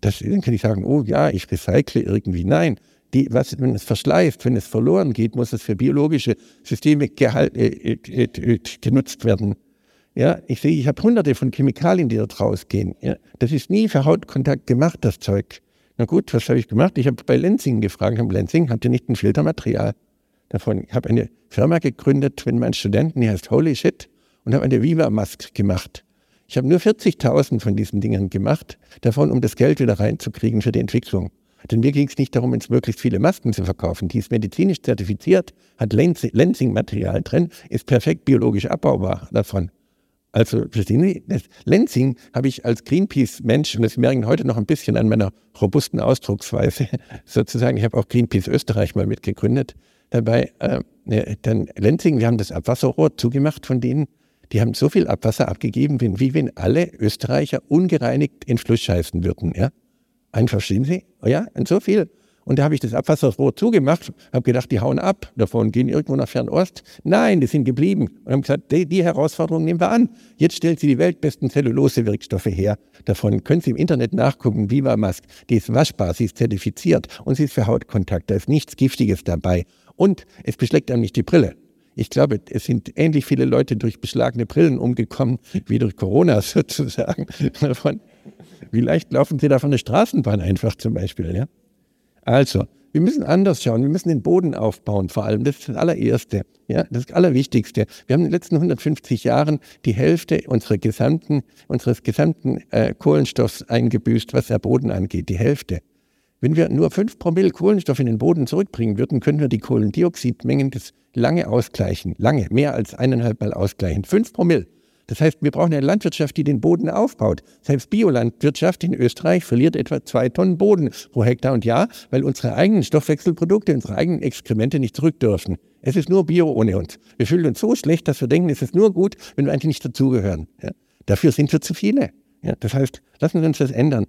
Das, dann kann ich sagen, oh ja, ich recycle irgendwie. Nein, die, was, wenn es verschleißt, wenn es verloren geht, muss es für biologische Systeme gehalt, äh, äh, äh, genutzt werden. Ja, ich sehe, ich habe hunderte von Chemikalien, die dort rausgehen. Ja, das ist nie für Hautkontakt gemacht, das Zeug. Na gut, was habe ich gemacht? Ich habe bei Lenzing gefragt, habe Lenzing, habt ihr nicht ein Filtermaterial? davon. Ich habe eine Firma gegründet mit meinen Studenten, die heißt Holy Shit und habe eine Viva-Mask gemacht. Ich habe nur 40.000 von diesen Dingen gemacht, davon, um das Geld wieder reinzukriegen für die Entwicklung. Denn mir ging es nicht darum, uns möglichst viele Masken zu verkaufen. Die ist medizinisch zertifiziert, hat Lensing-Material drin, ist perfekt biologisch abbaubar davon. Also, verstehen Sie, das Lensing habe ich als Greenpeace-Mensch, und das merken heute noch ein bisschen an meiner robusten Ausdrucksweise, sozusagen, ich habe auch Greenpeace Österreich mal mitgegründet, dabei, äh, dann Lenzing, wir haben das Abwasserrohr zugemacht von denen, die haben so viel Abwasser abgegeben, wie wenn alle Österreicher ungereinigt in Fluss scheißen würden. Ja? Ein, verstehen Sie? Ja, und so viel. Und da habe ich das Abwasserrohr zugemacht, habe gedacht, die hauen ab davon, gehen irgendwo nach Fernost. Nein, die sind geblieben und haben gesagt, die, die Herausforderung nehmen wir an. Jetzt stellt sie die weltbesten Zellulose-Wirkstoffe her. Davon können Sie im Internet nachgucken, Viva Mask. Die ist waschbar, sie ist zertifiziert und sie ist für Hautkontakt. Da ist nichts Giftiges dabei. Und es beschlägt einem nicht die Brille. Ich glaube, es sind ähnlich viele Leute durch beschlagene Brillen umgekommen, wie durch Corona sozusagen. Wie leicht laufen sie da von der Straßenbahn einfach zum Beispiel, ja? Also, wir müssen anders schauen. Wir müssen den Boden aufbauen, vor allem. Das ist das allererste, ja, das Allerwichtigste. Wir haben in den letzten 150 Jahren die Hälfte unserer gesamten, unseres gesamten äh, Kohlenstoffs eingebüßt, was der Boden angeht. Die Hälfte. Wenn wir nur 5 Promille Kohlenstoff in den Boden zurückbringen würden, können wir die Kohlendioxidmengen des lange ausgleichen. Lange, mehr als eineinhalb Mal ausgleichen. 5 Promille. Das heißt, wir brauchen eine Landwirtschaft, die den Boden aufbaut. Selbst Biolandwirtschaft in Österreich verliert etwa zwei Tonnen Boden pro Hektar und Jahr, weil unsere eigenen Stoffwechselprodukte, unsere eigenen Exkremente nicht zurück dürfen. Es ist nur Bio ohne uns. Wir fühlen uns so schlecht, dass wir denken, es ist nur gut, wenn wir eigentlich nicht dazugehören. Ja? Dafür sind wir zu viele. Ja? Das heißt, lassen Sie uns das ändern.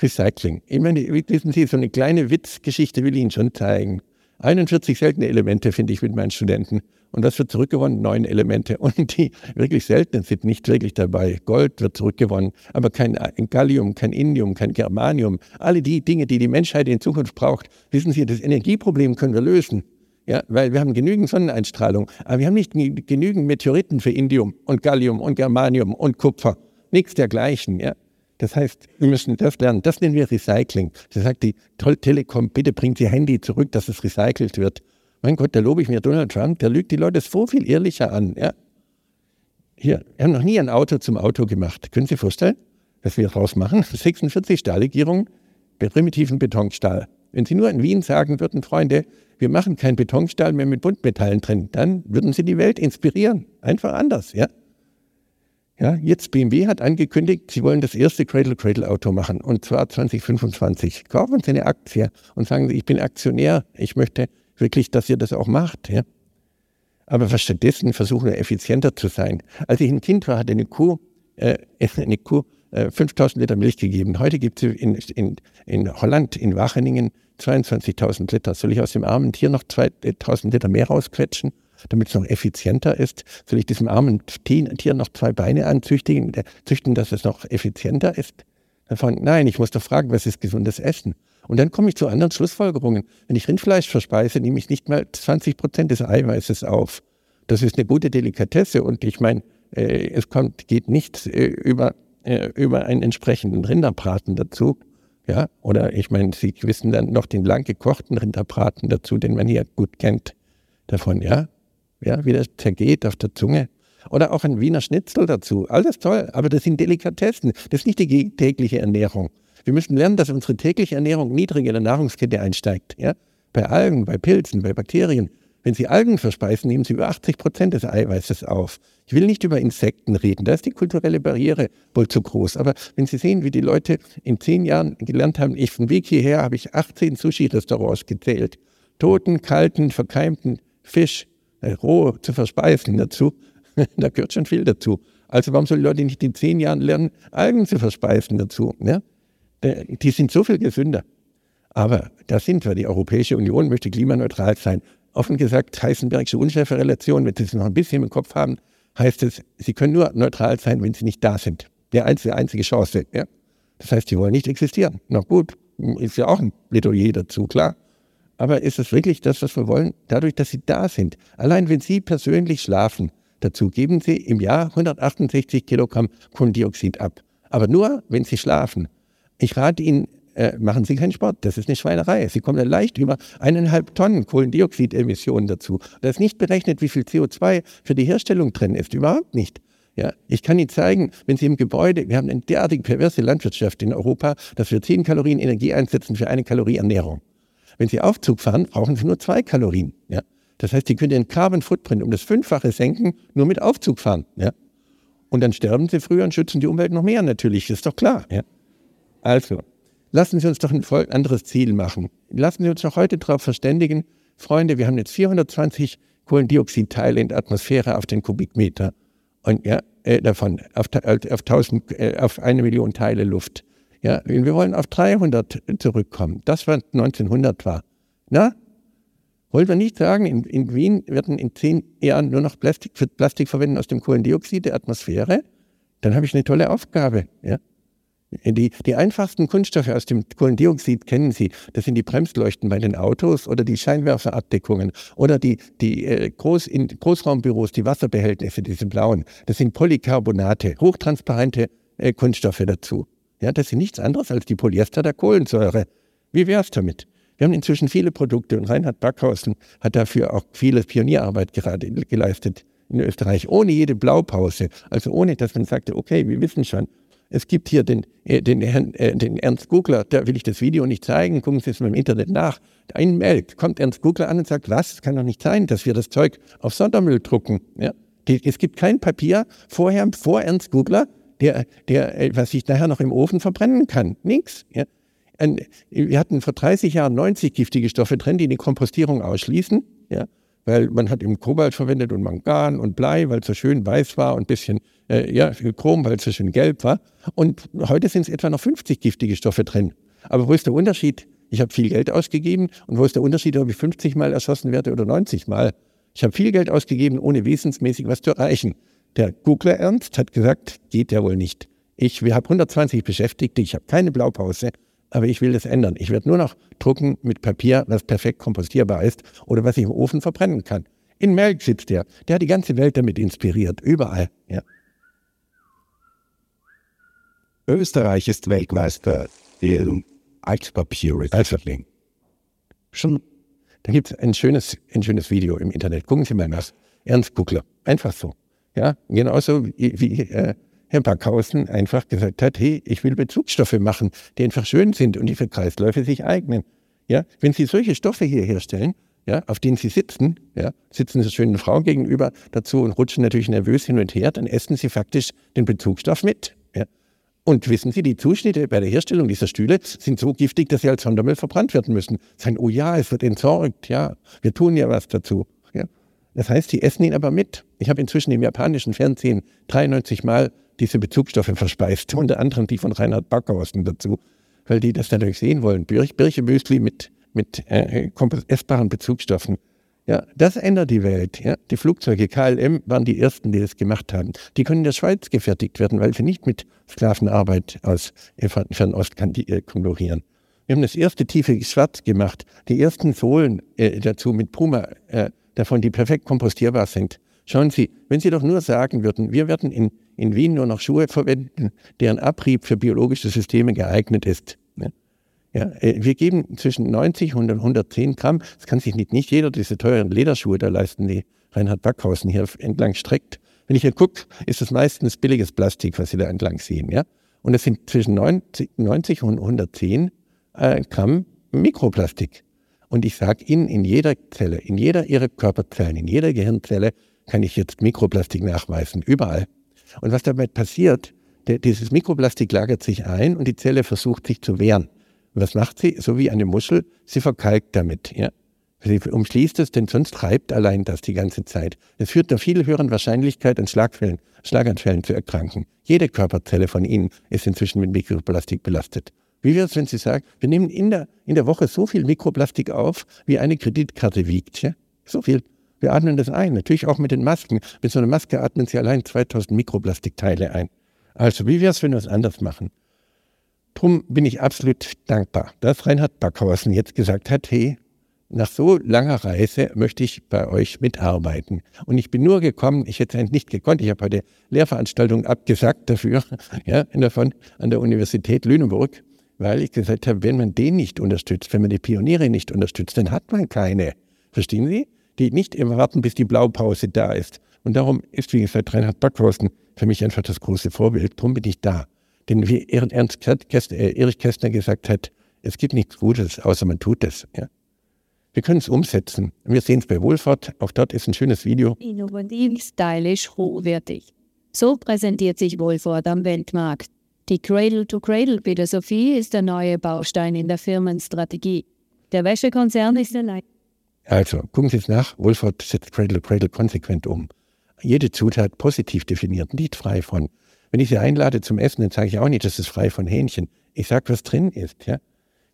Recycling. Ich meine, wissen Sie, so eine kleine Witzgeschichte will ich Ihnen schon zeigen. 41 seltene Elemente finde ich mit meinen Studenten. Und was wird zurückgewonnen? Neun Elemente. Und die wirklich seltenen sind nicht wirklich dabei. Gold wird zurückgewonnen, aber kein Gallium, kein Indium, kein Germanium. Alle die Dinge, die die Menschheit in Zukunft braucht. Wissen Sie, das Energieproblem können wir lösen. Ja, weil wir haben genügend Sonneneinstrahlung, aber wir haben nicht genügend Meteoriten für Indium und Gallium und Germanium und Kupfer. Nichts dergleichen. Ja. Das heißt, wir müssen das lernen. Das nennen wir Recycling. Da sagt die Telekom, bitte bringt Ihr Handy zurück, dass es recycelt wird. Mein Gott, da lobe ich mir Donald Trump, der lügt die Leute so viel ehrlicher an. Ja? Hier, wir haben noch nie ein Auto zum Auto gemacht. Können Sie sich vorstellen, was wir daraus machen? 46 Stahllegierungen, primitiven Betonstahl. Wenn Sie nur in Wien sagen würden, Freunde, wir machen keinen Betonstahl mehr mit Buntmetallen drin, dann würden Sie die Welt inspirieren. Einfach anders, ja. Ja, jetzt BMW hat angekündigt, sie wollen das erste Cradle-Cradle-Auto machen und zwar 2025. Kaufen Sie eine Aktie und sagen Sie, ich bin Aktionär, ich möchte wirklich, dass ihr das auch macht. Ja? Aber stattdessen versuchen wir effizienter zu sein. Als ich ein Kind war, hatte eine Kuh, äh, eine Kuh äh, 5000 Liter Milch gegeben. Heute gibt es in, in, in Holland, in Wacheningen, 22.000 Liter. Soll ich aus dem armen Tier noch 2000 Liter mehr rausquetschen? Damit es noch effizienter ist? Soll ich diesem armen Tier noch zwei Beine anzüchtigen, züchten, dass es noch effizienter ist? Davon, nein, ich muss doch fragen, was ist gesundes Essen? Und dann komme ich zu anderen Schlussfolgerungen. Wenn ich Rindfleisch verspeise, nehme ich nicht mal 20 Prozent des Eiweißes auf. Das ist eine gute Delikatesse und ich meine, äh, es kommt, geht nichts äh, über, äh, über einen entsprechenden Rinderbraten dazu. Ja, oder ich meine, Sie wissen dann noch den lang gekochten Rinderbraten dazu, den man hier gut kennt davon, ja ja, wie das zergeht auf der Zunge. Oder auch ein Wiener Schnitzel dazu. Alles toll, aber das sind Delikatessen. Das ist nicht die tägliche Ernährung. Wir müssen lernen, dass unsere tägliche Ernährung niedrig in der Nahrungskette einsteigt. Ja? Bei Algen, bei Pilzen, bei Bakterien. Wenn Sie Algen verspeisen, nehmen Sie über 80 Prozent des Eiweißes auf. Ich will nicht über Insekten reden, da ist die kulturelle Barriere wohl zu groß. Aber wenn Sie sehen, wie die Leute in zehn Jahren gelernt haben, ich vom Weg hierher habe ich 18 Sushi-Restaurants gezählt. Toten, kalten, verkeimten Fisch, roh zu verspeisen dazu. da gehört schon viel dazu. Also warum sollen Leute nicht in zehn Jahren lernen, Algen zu verspeisen dazu? Ja? Die sind so viel gesünder. Aber da sind wir. Die Europäische Union möchte klimaneutral sein. Offen gesagt, Heisenbergsche Unschärferelation, wenn Sie es noch ein bisschen im Kopf haben, heißt es, Sie können nur neutral sein, wenn Sie nicht da sind. Die einzige, einzige Chance. Ja? Das heißt, Sie wollen nicht existieren. Na gut, ist ja auch ein Plädoyer dazu, klar. Aber ist es wirklich das, was wir wollen? Dadurch, dass Sie da sind. Allein wenn Sie persönlich schlafen, dazu geben Sie im Jahr 168 Kilogramm Kohlendioxid ab. Aber nur, wenn Sie schlafen. Ich rate Ihnen, äh, machen Sie keinen Sport. Das ist eine Schweinerei. Sie kommen da leicht über eineinhalb Tonnen Kohlendioxidemissionen dazu. Da ist nicht berechnet, wie viel CO2 für die Herstellung drin ist. Überhaupt nicht. Ja, ich kann Ihnen zeigen, wenn Sie im Gebäude, wir haben eine derartig perverse Landwirtschaft in Europa, dass wir 10 Kalorien Energie einsetzen für eine Kalorie Ernährung. Wenn Sie Aufzug fahren, brauchen Sie nur zwei Kalorien. Ja? Das heißt, Sie können den Carbon Footprint um das Fünffache senken, nur mit Aufzug fahren. Ja? Und dann sterben Sie früher und schützen die Umwelt noch mehr natürlich, ist doch klar. Ja? Also, lassen Sie uns doch ein anderes Ziel machen. Lassen Sie uns doch heute darauf verständigen, Freunde, wir haben jetzt 420 Kohlendioxidteile in der Atmosphäre auf den Kubikmeter. Und ja, äh, davon auf, auf, 1000, äh, auf eine Million Teile Luft. Ja, wir wollen auf 300 zurückkommen. Das, was 1900 war. Na? Wollen wir nicht sagen, in, in Wien werden in zehn Jahren nur noch Plastik, Plastik verwenden aus dem Kohlendioxid der Atmosphäre? Dann habe ich eine tolle Aufgabe. Ja? Die, die einfachsten Kunststoffe aus dem Kohlendioxid kennen Sie. Das sind die Bremsleuchten bei den Autos oder die Scheinwerferabdeckungen oder die, die äh, Groß, in Großraumbüros, die Wasserbehältnisse, diese blauen. Das sind Polycarbonate, hochtransparente äh, Kunststoffe dazu. Ja, das ist nichts anderes als die Polyester der Kohlensäure. Wie wäre es damit? Wir haben inzwischen viele Produkte und Reinhard Backhausen hat dafür auch viele Pionierarbeit gerade geleistet in Österreich, ohne jede Blaupause. Also ohne, dass man sagte, okay, wir wissen schon, es gibt hier den, äh, den, Herrn, äh, den Ernst Gugler, da will ich das Video nicht zeigen, gucken Sie es mal im Internet nach. Ein Melk kommt Ernst Gugler an und sagt, was, es kann doch nicht sein, dass wir das Zeug auf Sondermüll drucken. Ja? Es gibt kein Papier vorher, vor Ernst Gugler, der, der, äh, was ich nachher noch im Ofen verbrennen kann. Nix. Ja. Wir hatten vor 30 Jahren 90 giftige Stoffe drin, die die Kompostierung ausschließen, ja, weil man hat im Kobalt verwendet und Mangan und Blei, weil es so schön weiß war und ein bisschen äh, ja, Chrom, weil es so schön gelb war. Und heute sind es etwa noch 50 giftige Stoffe drin. Aber wo ist der Unterschied? Ich habe viel Geld ausgegeben und wo ist der Unterschied, ob ich 50 Mal erschossen werde oder 90 Mal? Ich habe viel Geld ausgegeben, ohne wesensmäßig was zu erreichen. Der Googler Ernst hat gesagt, geht ja wohl nicht. Ich habe 120 Beschäftigte, ich habe keine Blaupause, aber ich will das ändern. Ich werde nur noch drucken mit Papier, was perfekt kompostierbar ist oder was ich im Ofen verbrennen kann. In Melk sitzt der. Der hat die ganze Welt damit inspiriert, überall. Ja. Österreich ist Weltmeister im Altpapierrecycling. Schon. Da gibt es ein schönes, ein schönes Video im Internet. Gucken Sie mal nach. Ernst Kuckler. Einfach so. Ja, genauso wie, wie äh, Herr Backhausen einfach gesagt hat, hey, ich will Bezugsstoffe machen, die einfach schön sind und die für Kreisläufe sich eignen. Ja, wenn Sie solche Stoffe hier herstellen, ja, auf denen sie sitzen, ja, sitzen einer schönen Frau gegenüber dazu und rutschen natürlich nervös hin und her, dann essen sie faktisch den Bezugsstoff mit. Ja. Und wissen Sie, die Zuschnitte bei der Herstellung dieser Stühle sind so giftig, dass sie als Sondermüll verbrannt werden müssen. Sagen, oh ja, es wird entsorgt, ja, wir tun ja was dazu. Das heißt, sie essen ihn aber mit. Ich habe inzwischen im japanischen Fernsehen 93 Mal diese Bezugsstoffe verspeist, unter anderem die von Reinhard Backhausen dazu, weil die das natürlich sehen wollen. Birchemüsli mit, mit äh, essbaren Bezugsstoffen. Ja, das ändert die Welt. Ja. Die Flugzeuge KLM waren die ersten, die das gemacht haben. Die können in der Schweiz gefertigt werden, weil sie nicht mit Sklavenarbeit aus Fernost äh, konkurrieren. Wir haben das erste tiefe Schwarz gemacht, die ersten Sohlen äh, dazu mit Puma, äh, davon, die perfekt kompostierbar sind. Schauen Sie, wenn Sie doch nur sagen würden, wir werden in, in Wien nur noch Schuhe verwenden, deren Abrieb für biologische Systeme geeignet ist. Ne? Ja, äh, wir geben zwischen 90 und 110 Gramm. Das kann sich nicht, nicht jeder diese teuren Lederschuhe da leisten, die Reinhard Backhausen hier entlang streckt. Wenn ich hier gucke, ist das meistens billiges Plastik, was Sie da entlang sehen. Ja? Und es sind zwischen 90, 90 und 110 äh, Gramm Mikroplastik. Und ich sage Ihnen, in jeder Zelle, in jeder Ihrer Körperzellen, in jeder Gehirnzelle kann ich jetzt Mikroplastik nachweisen, überall. Und was dabei passiert, der, dieses Mikroplastik lagert sich ein und die Zelle versucht sich zu wehren. Und was macht sie? So wie eine Muschel, sie verkalkt damit. Ja? Sie umschließt es, denn sonst treibt allein das die ganze Zeit. Es führt einer viel höheren Wahrscheinlichkeit an Schlaganfällen zu erkranken. Jede Körperzelle von Ihnen ist inzwischen mit Mikroplastik belastet. Wie wäre es, wenn Sie sagen, wir nehmen in der, in der Woche so viel Mikroplastik auf, wie eine Kreditkarte wiegt. Ja? So viel. Wir atmen das ein, natürlich auch mit den Masken. Mit so einer Maske atmen Sie allein 2000 Mikroplastikteile ein. Also, wie wäre es, wenn wir es anders machen? Drum bin ich absolut dankbar, dass Reinhard Backhausen jetzt gesagt hat, hey, nach so langer Reise möchte ich bei euch mitarbeiten. Und ich bin nur gekommen, ich hätte es nicht gekonnt, ich habe heute Lehrveranstaltungen abgesagt dafür, ja, davon an der Universität Lüneburg, weil ich gesagt habe, wenn man den nicht unterstützt, wenn man die Pioniere nicht unterstützt, dann hat man keine. Verstehen Sie? Die nicht immer warten, bis die Blaupause da ist. Und darum ist, wie gesagt, Reinhard Backhausen für mich einfach das große Vorbild. Darum bin ich da. Denn wie Ernst Kästner, äh, Erich Kästner gesagt hat, es gibt nichts Gutes, außer man tut es. Ja. Wir können es umsetzen. Wir sehen es bei Wohlfahrt. Auch dort ist ein schönes Video. Innovativ, stylisch, hochwertig. So präsentiert sich Wohlfahrt am Weltmarkt. Die Cradle-to-Cradle-Philosophie ist der neue Baustein in der Firmenstrategie. Der Wäschekonzern ist allein. Also, gucken Sie es nach. Wohlfahrt setzt Cradle-to-Cradle konsequent um. Jede Zutat positiv definiert, nicht frei von wenn ich sie einlade zum Essen, dann sage ich auch nicht, das ist frei von Hähnchen. Ich sage, was drin ist. Ja?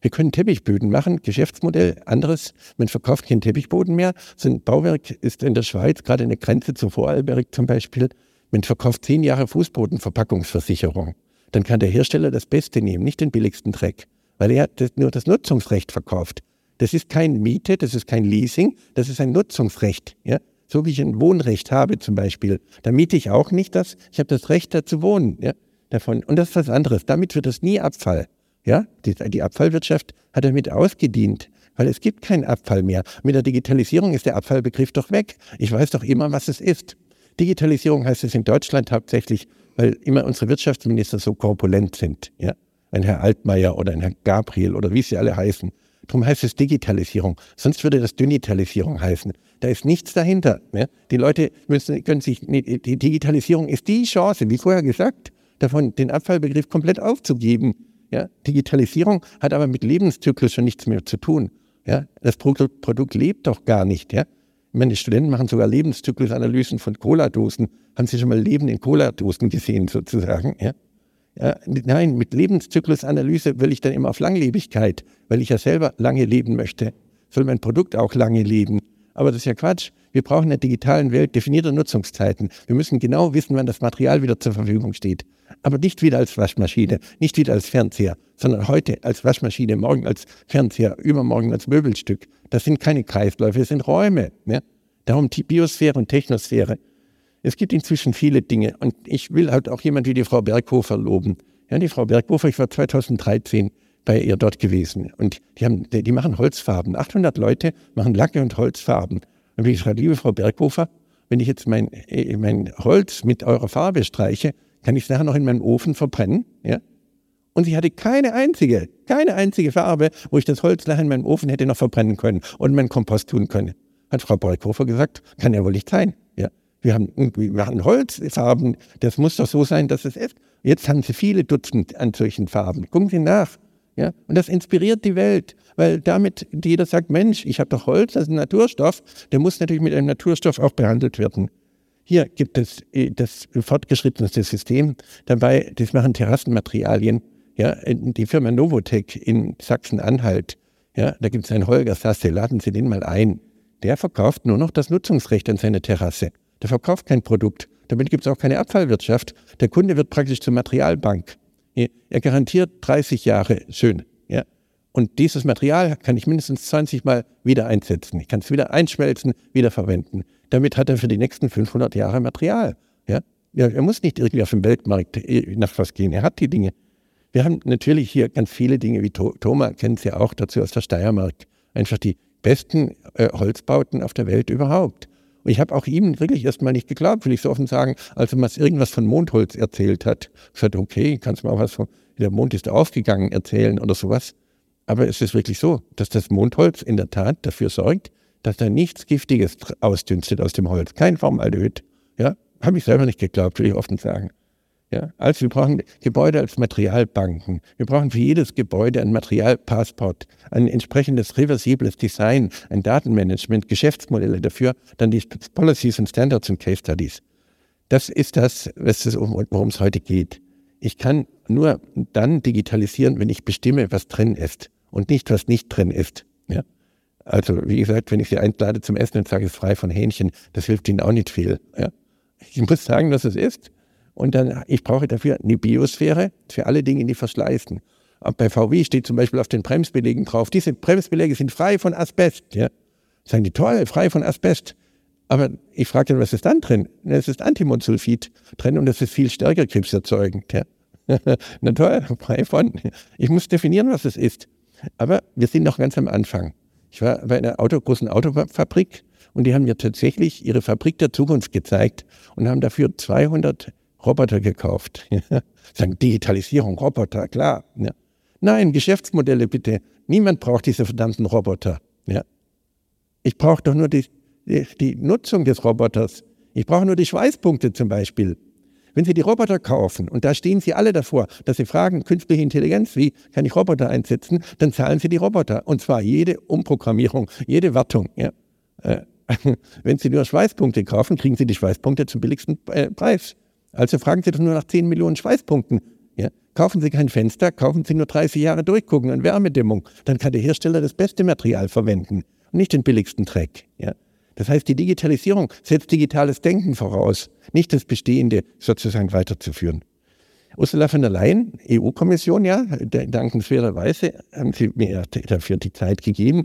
Wir können Teppichböden machen, Geschäftsmodell, anderes. Man verkauft keinen Teppichboden mehr. So ein Bauwerk ist in der Schweiz, gerade in der Grenze zum Vorarlberg zum Beispiel, man verkauft zehn Jahre Fußbodenverpackungsversicherung. Dann kann der Hersteller das Beste nehmen, nicht den billigsten Dreck, weil er das, nur das Nutzungsrecht verkauft. Das ist kein Miete, das ist kein Leasing, das ist ein Nutzungsrecht. Ja? So wie ich ein Wohnrecht habe zum Beispiel, da miete ich auch nicht das. Ich habe das Recht, da zu wohnen. Ja, davon. Und das ist was anderes. Damit wird das nie Abfall. Ja, die, die Abfallwirtschaft hat damit ausgedient, weil es gibt keinen Abfall mehr. Mit der Digitalisierung ist der Abfallbegriff doch weg. Ich weiß doch immer, was es ist. Digitalisierung heißt es in Deutschland hauptsächlich, weil immer unsere Wirtschaftsminister so korpulent sind. Ja? Ein Herr Altmaier oder ein Herr Gabriel oder wie sie alle heißen. Darum heißt es Digitalisierung. Sonst würde das Dünitalisierung heißen. Da ist nichts dahinter. Ja? Die Leute müssen, können sich, die Digitalisierung ist die Chance, wie vorher gesagt, davon den Abfallbegriff komplett aufzugeben. Ja? Digitalisierung hat aber mit Lebenszyklus schon nichts mehr zu tun. Ja? Das Produkt, Produkt lebt doch gar nicht. Ja? Meine Studenten machen sogar Lebenszyklusanalysen von Cola-Dosen. Haben Sie schon mal Leben in Cola-Dosen gesehen, sozusagen? Ja? Ja, nein, mit Lebenszyklusanalyse will ich dann immer auf Langlebigkeit, weil ich ja selber lange leben möchte. Soll mein Produkt auch lange leben? Aber das ist ja Quatsch. Wir brauchen in der digitalen Welt definierte Nutzungszeiten. Wir müssen genau wissen, wann das Material wieder zur Verfügung steht. Aber nicht wieder als Waschmaschine, nicht wieder als Fernseher, sondern heute als Waschmaschine, morgen als Fernseher, übermorgen als Möbelstück. Das sind keine Kreisläufe, das sind Räume. Ja? Darum die Biosphäre und Technosphäre. Es gibt inzwischen viele Dinge und ich will halt auch jemand wie die Frau Berghofer loben. Ja, die Frau Berghofer, ich war 2013 bei ihr dort gewesen und die, haben, die, machen Holzfarben. 800 Leute machen Lacke und Holzfarben. Und ich sage, liebe Frau Berghofer, wenn ich jetzt mein, äh, mein Holz mit eurer Farbe streiche, kann ich es nachher noch in meinem Ofen verbrennen. Ja? Und sie hatte keine einzige, keine einzige Farbe, wo ich das Holz nachher in meinem Ofen hätte noch verbrennen können und meinen Kompost tun können. Hat Frau Breukhofer gesagt, kann ja wohl nicht sein. Ja, wir haben wir haben Holzfarben, das muss doch so sein, dass es ist. Jetzt haben sie viele Dutzend an solchen Farben. Gucken Sie nach. Ja, und das inspiriert die Welt, weil damit jeder sagt, Mensch, ich habe doch Holz, das ist ein Naturstoff, der muss natürlich mit einem Naturstoff auch behandelt werden. Hier gibt es äh, das fortgeschrittenste System dabei, das machen Terrassenmaterialien. Ja, die Firma Novotec in Sachsen-Anhalt, ja, da gibt es einen Holger Sasse, laden Sie den mal ein. Der verkauft nur noch das Nutzungsrecht an seine Terrasse. Der verkauft kein Produkt. Damit gibt es auch keine Abfallwirtschaft. Der Kunde wird praktisch zur Materialbank. Er garantiert 30 Jahre schön. Ja. Und dieses Material kann ich mindestens 20 Mal wieder einsetzen. Ich kann es wieder einschmelzen, wieder verwenden. Damit hat er für die nächsten 500 Jahre Material. Ja. er muss nicht irgendwie auf dem Weltmarkt äh, nach was gehen. Er hat die Dinge. Wir haben natürlich hier ganz viele Dinge, wie Thomas kennt sie ja auch dazu aus der Steiermark. Einfach die besten äh, Holzbauten auf der Welt überhaupt. Und ich habe auch ihm wirklich erstmal nicht geglaubt, will ich so offen sagen, als er mal irgendwas von Mondholz erzählt hat. Ich sagte, okay, kannst du mal was von, der Mond ist aufgegangen erzählen oder sowas. Aber es ist wirklich so, dass das Mondholz in der Tat dafür sorgt, dass da nichts Giftiges ausdünstet aus dem Holz. Kein Formaldehyd. Ja, habe ich selber nicht geglaubt, will ich offen sagen. Ja, also wir brauchen Gebäude als Materialbanken. Wir brauchen für jedes Gebäude ein Materialpassport, ein entsprechendes reversibles Design, ein Datenmanagement, Geschäftsmodelle dafür, dann die Policies und Standards und Case Studies. Das ist das, worum es heute geht. Ich kann nur dann digitalisieren, wenn ich bestimme, was drin ist und nicht, was nicht drin ist. Ja? Also, wie gesagt, wenn ich Sie einlade zum Essen und sage, es ist frei von Hähnchen, das hilft Ihnen auch nicht viel. Ja? Ich muss sagen, was es ist. Und dann, ich brauche dafür eine Biosphäre für alle Dinge, die verschleißen. Und bei VW steht zum Beispiel auf den Bremsbelegen drauf, diese Bremsbeläge sind frei von Asbest. Ja. Sagen die, toll, frei von Asbest. Aber ich frage dann, was ist dann drin? Es ist Antimonsulfid drin und das ist viel stärker krebserzeugend. Ja. Na toll, frei von. Ich muss definieren, was es ist. Aber wir sind noch ganz am Anfang. Ich war bei einer Auto, großen Autofabrik und die haben mir tatsächlich ihre Fabrik der Zukunft gezeigt und haben dafür 200 Roboter gekauft. Sagen Digitalisierung, Roboter, klar. Ja. Nein, Geschäftsmodelle bitte. Niemand braucht diese verdammten Roboter. Ja. Ich brauche doch nur die, die, die Nutzung des Roboters. Ich brauche nur die Schweißpunkte zum Beispiel. Wenn Sie die Roboter kaufen und da stehen Sie alle davor, dass Sie fragen, künstliche Intelligenz, wie kann ich Roboter einsetzen, dann zahlen Sie die Roboter. Und zwar jede Umprogrammierung, jede Wartung. Ja. Äh, wenn Sie nur Schweißpunkte kaufen, kriegen Sie die Schweißpunkte zum billigsten äh, Preis. Also fragen Sie doch nur nach 10 Millionen Schweißpunkten. Ja? Kaufen Sie kein Fenster, kaufen Sie nur 30 Jahre durchgucken an Wärmedämmung. Dann kann der Hersteller das beste Material verwenden und nicht den billigsten Dreck. Ja? Das heißt, die Digitalisierung setzt digitales Denken voraus, nicht das Bestehende sozusagen weiterzuführen. Ursula von der Leyen, EU-Kommission, ja, dankenswerterweise haben Sie mir dafür die Zeit gegeben,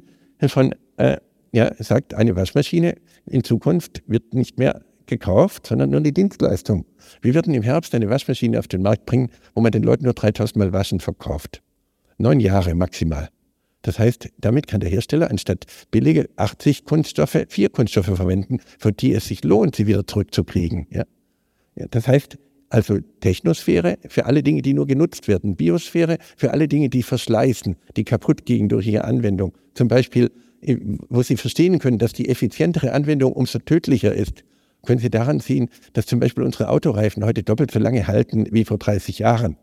von, äh, ja, sagt, eine Waschmaschine in Zukunft wird nicht mehr gekauft, sondern nur die Dienstleistung. Wir werden im Herbst eine Waschmaschine auf den Markt bringen, wo man den Leuten nur 3000 Mal Waschen verkauft. Neun Jahre maximal. Das heißt, damit kann der Hersteller anstatt billige 80 Kunststoffe vier Kunststoffe verwenden, für die es sich lohnt, sie wieder zurückzukriegen. Ja? ja das heißt, also Technosphäre für alle Dinge, die nur genutzt werden. Biosphäre für alle Dinge, die verschleißen, die kaputt gehen durch ihre Anwendung. Zum Beispiel, äh, wo Sie verstehen können, dass die effizientere Anwendung umso tödlicher ist können Sie daran sehen, dass zum Beispiel unsere Autoreifen heute doppelt so lange halten wie vor 30 Jahren.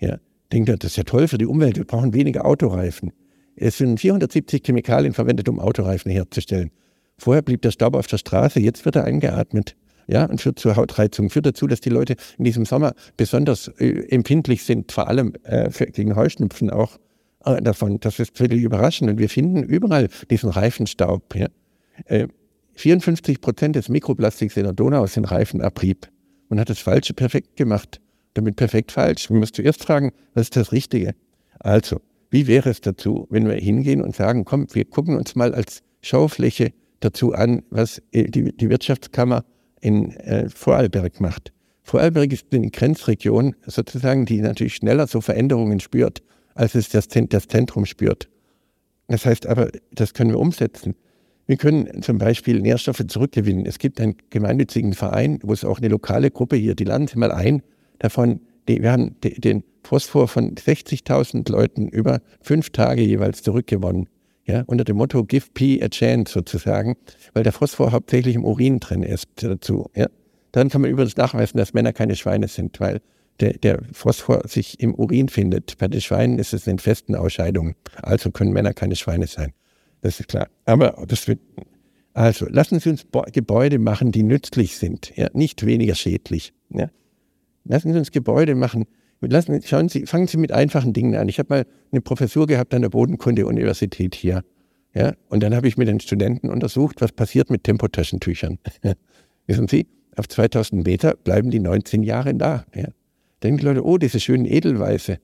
Ja, denkt ihr, das ist ja toll für die Umwelt, wir brauchen weniger Autoreifen. Es sind 470 Chemikalien verwendet, um Autoreifen herzustellen. Vorher blieb der Staub auf der Straße, jetzt wird er eingeatmet. Ja, und führt zur Hautreizung, führt dazu, dass die Leute in diesem Sommer besonders äh, empfindlich sind, vor allem äh, für, gegen Heuschnupfen auch äh, davon. Das ist völlig überraschend. Und wir finden überall diesen Reifenstaub. Ja. Äh, 54 Prozent des Mikroplastiks in der Donau sind Reifenabrieb. Man hat das Falsche perfekt gemacht. Damit perfekt falsch. Man muss zuerst fragen, was ist das Richtige? Also, wie wäre es dazu, wenn wir hingehen und sagen, komm, wir gucken uns mal als Schaufläche dazu an, was äh, die, die Wirtschaftskammer in äh, Vorarlberg macht. Vorarlberg ist eine Grenzregion sozusagen, die natürlich schneller so Veränderungen spürt, als es das Zentrum spürt. Das heißt aber, das können wir umsetzen. Wir können zum Beispiel Nährstoffe zurückgewinnen. Es gibt einen gemeinnützigen Verein, wo es auch eine lokale Gruppe hier, die Sie mal ein, davon, die, wir haben den Phosphor von 60.000 Leuten über fünf Tage jeweils zurückgewonnen. Ja, unter dem Motto Give P a chance sozusagen, weil der Phosphor hauptsächlich im Urin drin ist dazu. Ja. Dann kann man übrigens nachweisen, dass Männer keine Schweine sind, weil der, der Phosphor sich im Urin findet. Bei den Schweinen ist es in festen Ausscheidungen. Also können Männer keine Schweine sein. Das ist klar. Aber das wird, also lassen Sie uns Gebäude machen, die nützlich sind, ja, nicht weniger schädlich. Ja. Lassen Sie uns Gebäude machen. Lassen, schauen Sie, fangen Sie mit einfachen Dingen an. Ich habe mal eine Professur gehabt an der Bodenkunde-Universität hier. Ja, und dann habe ich mit den Studenten untersucht, was passiert mit Tempotaschentüchern. Wissen Sie, auf 2000 Meter bleiben die 19 Jahre da. Ja. Denken die Leute, oh, diese schönen Edelweiße.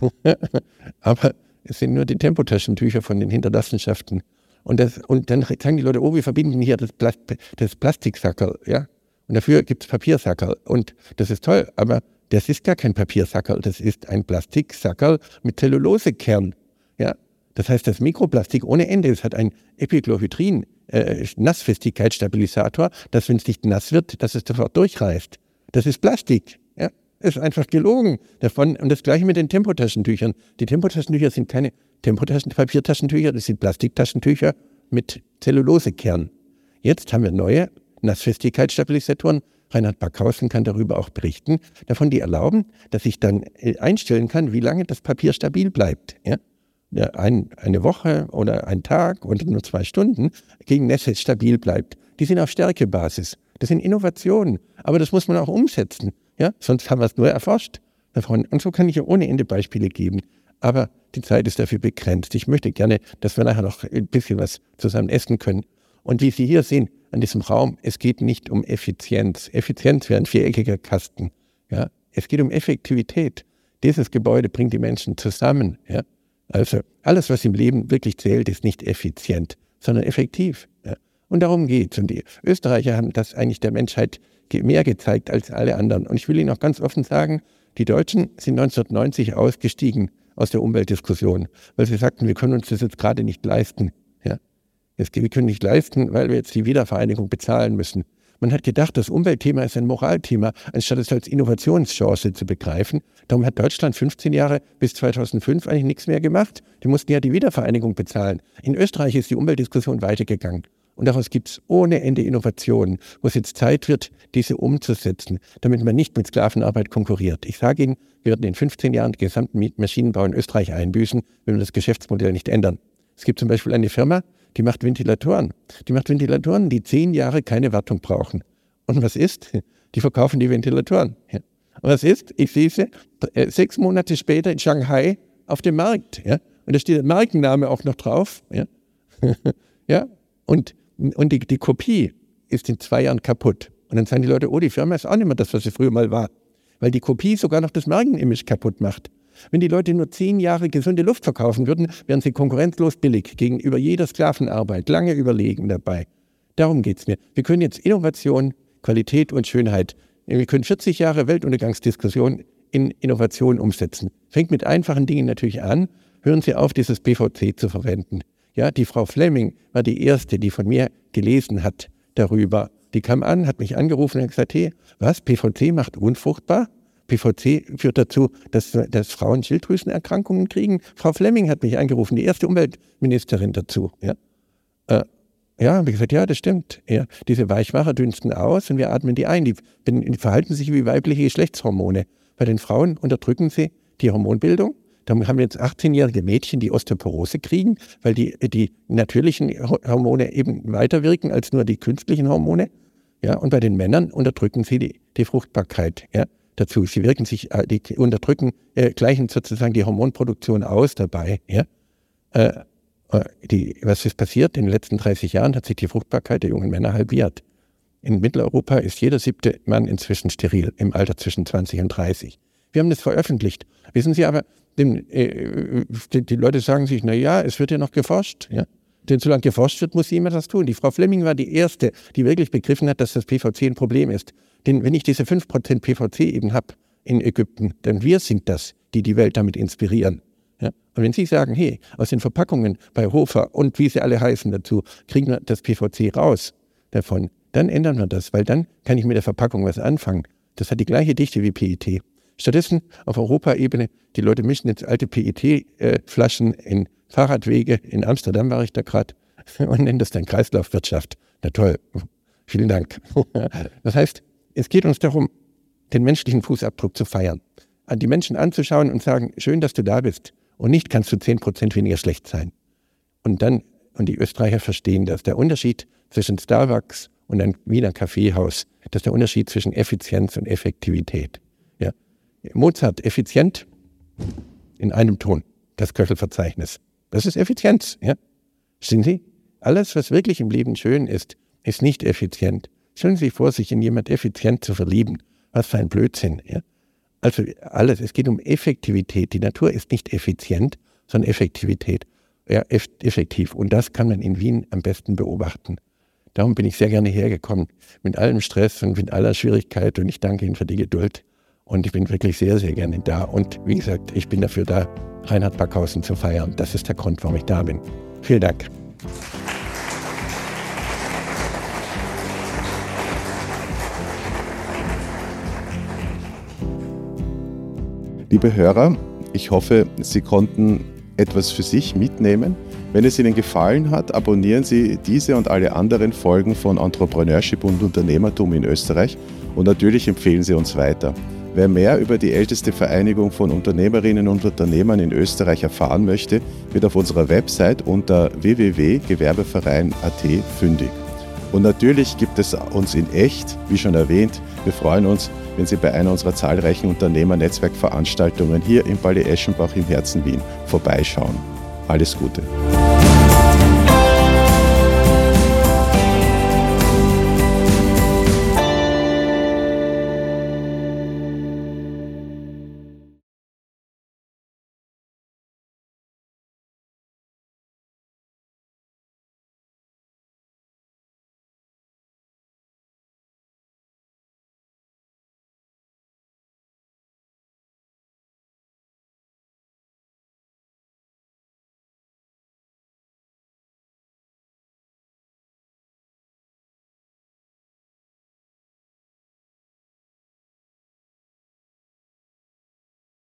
Aber es sind nur die Tempotaschentücher von den Hinterlassenschaften. Und, das, und dann sagen die Leute, oh, wir verbinden hier das, Plast das Plastiksackerl, ja. Und dafür gibt es Papiersackerl. Und das ist toll, aber das ist gar kein Papiersackerl, das ist ein Plastiksackerl mit Zellulosekern. Ja? Das heißt, das Mikroplastik ohne Ende, es hat ein Epichlorhydrin, äh, Nassfestigkeitsstabilisator, dass wenn es nicht nass wird, dass es sofort durchreißt. Das ist Plastik. Ist einfach gelogen davon. Und das gleiche mit den Tempotaschentüchern. Die Tempotaschentücher sind keine Tempotaschen, Papiertaschentücher, das sind Plastiktaschentücher mit Zellulosekern. Jetzt haben wir neue Nassfestigkeitsstabilisatoren. Reinhard Backhausen kann darüber auch berichten, davon die erlauben, dass ich dann äh, einstellen kann, wie lange das Papier stabil bleibt. Ja? Ja, ein, eine Woche oder ein Tag oder nur zwei Stunden gegen Nässe stabil bleibt. Die sind auf Stärkebasis. Das sind Innovationen, aber das muss man auch umsetzen. Ja? Sonst haben wir es nur erforscht. Und so kann ich ja ohne Ende Beispiele geben. Aber die Zeit ist dafür begrenzt. Ich möchte gerne, dass wir nachher noch ein bisschen was zusammen essen können. Und wie Sie hier sehen, an diesem Raum, es geht nicht um Effizienz. Effizienz wäre ein viereckiger Kasten. Ja? Es geht um Effektivität. Dieses Gebäude bringt die Menschen zusammen. Ja? Also alles, was im Leben wirklich zählt, ist nicht effizient, sondern effektiv. Und darum geht es. Und die Österreicher haben das eigentlich der Menschheit mehr gezeigt als alle anderen. Und ich will Ihnen auch ganz offen sagen, die Deutschen sind 1990 ausgestiegen aus der Umweltdiskussion, weil sie sagten, wir können uns das jetzt gerade nicht leisten. Ja? wir können nicht leisten, weil wir jetzt die Wiedervereinigung bezahlen müssen. Man hat gedacht, das Umweltthema ist ein Moralthema, anstatt es als Innovationschance zu begreifen. Darum hat Deutschland 15 Jahre bis 2005 eigentlich nichts mehr gemacht. Die mussten ja die Wiedervereinigung bezahlen. In Österreich ist die Umweltdiskussion weitergegangen. Und daraus gibt es ohne Ende Innovationen, wo es jetzt Zeit wird, diese umzusetzen, damit man nicht mit Sklavenarbeit konkurriert. Ich sage Ihnen, wir werden in 15 Jahren den gesamten Maschinenbau in Österreich einbüßen, wenn wir das Geschäftsmodell nicht ändern. Es gibt zum Beispiel eine Firma, die macht Ventilatoren. Die macht Ventilatoren, die zehn Jahre keine Wartung brauchen. Und was ist? Die verkaufen die Ventilatoren. Und was ist? Ich sehe sie äh, sechs Monate später in Shanghai auf dem Markt. Und da steht der Markenname auch noch drauf. Ja. Und, und die, die Kopie ist in zwei Jahren kaputt. Und dann sagen die Leute, oh, die Firma ist auch nicht mehr das, was sie früher mal war. Weil die Kopie sogar noch das Markenimage kaputt macht. Wenn die Leute nur zehn Jahre gesunde Luft verkaufen würden, wären sie konkurrenzlos billig gegenüber jeder Sklavenarbeit, lange überlegen dabei. Darum geht es mir. Wir können jetzt Innovation, Qualität und Schönheit, wir können 40 Jahre Weltuntergangsdiskussion in Innovation umsetzen. Fängt mit einfachen Dingen natürlich an. Hören Sie auf, dieses PVC zu verwenden. Ja, die Frau Fleming war die erste, die von mir gelesen hat darüber. Die kam an, hat mich angerufen und gesagt, hey, was, PVC macht unfruchtbar? PVC führt dazu, dass, dass Frauen Schilddrüsenerkrankungen kriegen. Frau Fleming hat mich angerufen, die erste Umweltministerin dazu. Ja, äh, ja habe ich gesagt, ja, das stimmt. Ja, diese Weichmacher dünsten aus und wir atmen die ein. Die, die verhalten sich wie weibliche Geschlechtshormone. Bei den Frauen unterdrücken sie die Hormonbildung. Da haben wir jetzt 18-jährige Mädchen, die Osteoporose kriegen, weil die, die natürlichen Hormone eben weiter wirken als nur die künstlichen Hormone. Ja, und bei den Männern unterdrücken sie die, die Fruchtbarkeit. Ja dazu. Sie wirken sich, äh, die unterdrücken, äh, gleichen sozusagen die Hormonproduktion aus dabei. Ja? Äh, äh die, was ist passiert? In den letzten 30 Jahren hat sich die Fruchtbarkeit der jungen Männer halbiert. In Mitteleuropa ist jeder siebte Mann inzwischen steril im Alter zwischen 20 und 30. Wir haben das veröffentlicht. Wissen Sie aber, den, äh, die, die, Leute sagen sich, na ja, es wird ja noch geforscht. Ja? Denn solange geforscht wird, muss jemand das tun. Die Frau Fleming war die Erste, die wirklich begriffen hat, dass das PVC ein Problem ist. Denn wenn ich diese 5% PVC eben habe in Ägypten, dann wir sind das, die die Welt damit inspirieren. Ja? Und wenn Sie sagen, hey, aus den Verpackungen bei Hofer und wie sie alle heißen dazu, kriegen wir das PVC raus davon, dann ändern wir das, weil dann kann ich mit der Verpackung was anfangen. Das hat die gleiche Dichte wie PET. Stattdessen auf Europaebene, die Leute mischen jetzt alte PET-Flaschen in Fahrradwege. In Amsterdam war ich da gerade und nennen das dann Kreislaufwirtschaft. Na toll, vielen Dank. Das heißt, es geht uns darum, den menschlichen Fußabdruck zu feiern, an die Menschen anzuschauen und sagen, schön, dass du da bist. Und nicht kannst du 10% weniger schlecht sein. Und dann, und die Österreicher verstehen das, der Unterschied zwischen Starbucks und einem Wiener Kaffeehaus, das ist der Unterschied zwischen Effizienz und Effektivität. Mozart, effizient in einem Ton, das Köchelverzeichnis. Das ist Effizienz. Ja. Sehen Sie? Alles, was wirklich im Leben schön ist, ist nicht effizient. Stellen Sie sich vor, sich in jemand effizient zu verlieben. Was für ein Blödsinn. Ja? Also alles, es geht um Effektivität. Die Natur ist nicht effizient, sondern Effektivität. Ja, effektiv. Und das kann man in Wien am besten beobachten. Darum bin ich sehr gerne hergekommen, mit allem Stress und mit aller Schwierigkeit. Und ich danke Ihnen für die Geduld. Und ich bin wirklich sehr, sehr gerne da. Und wie gesagt, ich bin dafür da, Reinhard Backhausen zu feiern. Das ist der Grund, warum ich da bin. Vielen Dank. Liebe Hörer, ich hoffe, Sie konnten etwas für sich mitnehmen. Wenn es Ihnen gefallen hat, abonnieren Sie diese und alle anderen Folgen von Entrepreneurship und Unternehmertum in Österreich und natürlich empfehlen Sie uns weiter. Wer mehr über die älteste Vereinigung von Unternehmerinnen und Unternehmern in Österreich erfahren möchte, wird auf unserer Website unter www.gewerbeverein.at fündig. Und natürlich gibt es uns in echt, wie schon erwähnt. Wir freuen uns, wenn Sie bei einer unserer zahlreichen Unternehmernetzwerkveranstaltungen hier im Palais Eschenbach im Herzen Wien vorbeischauen. Alles Gute.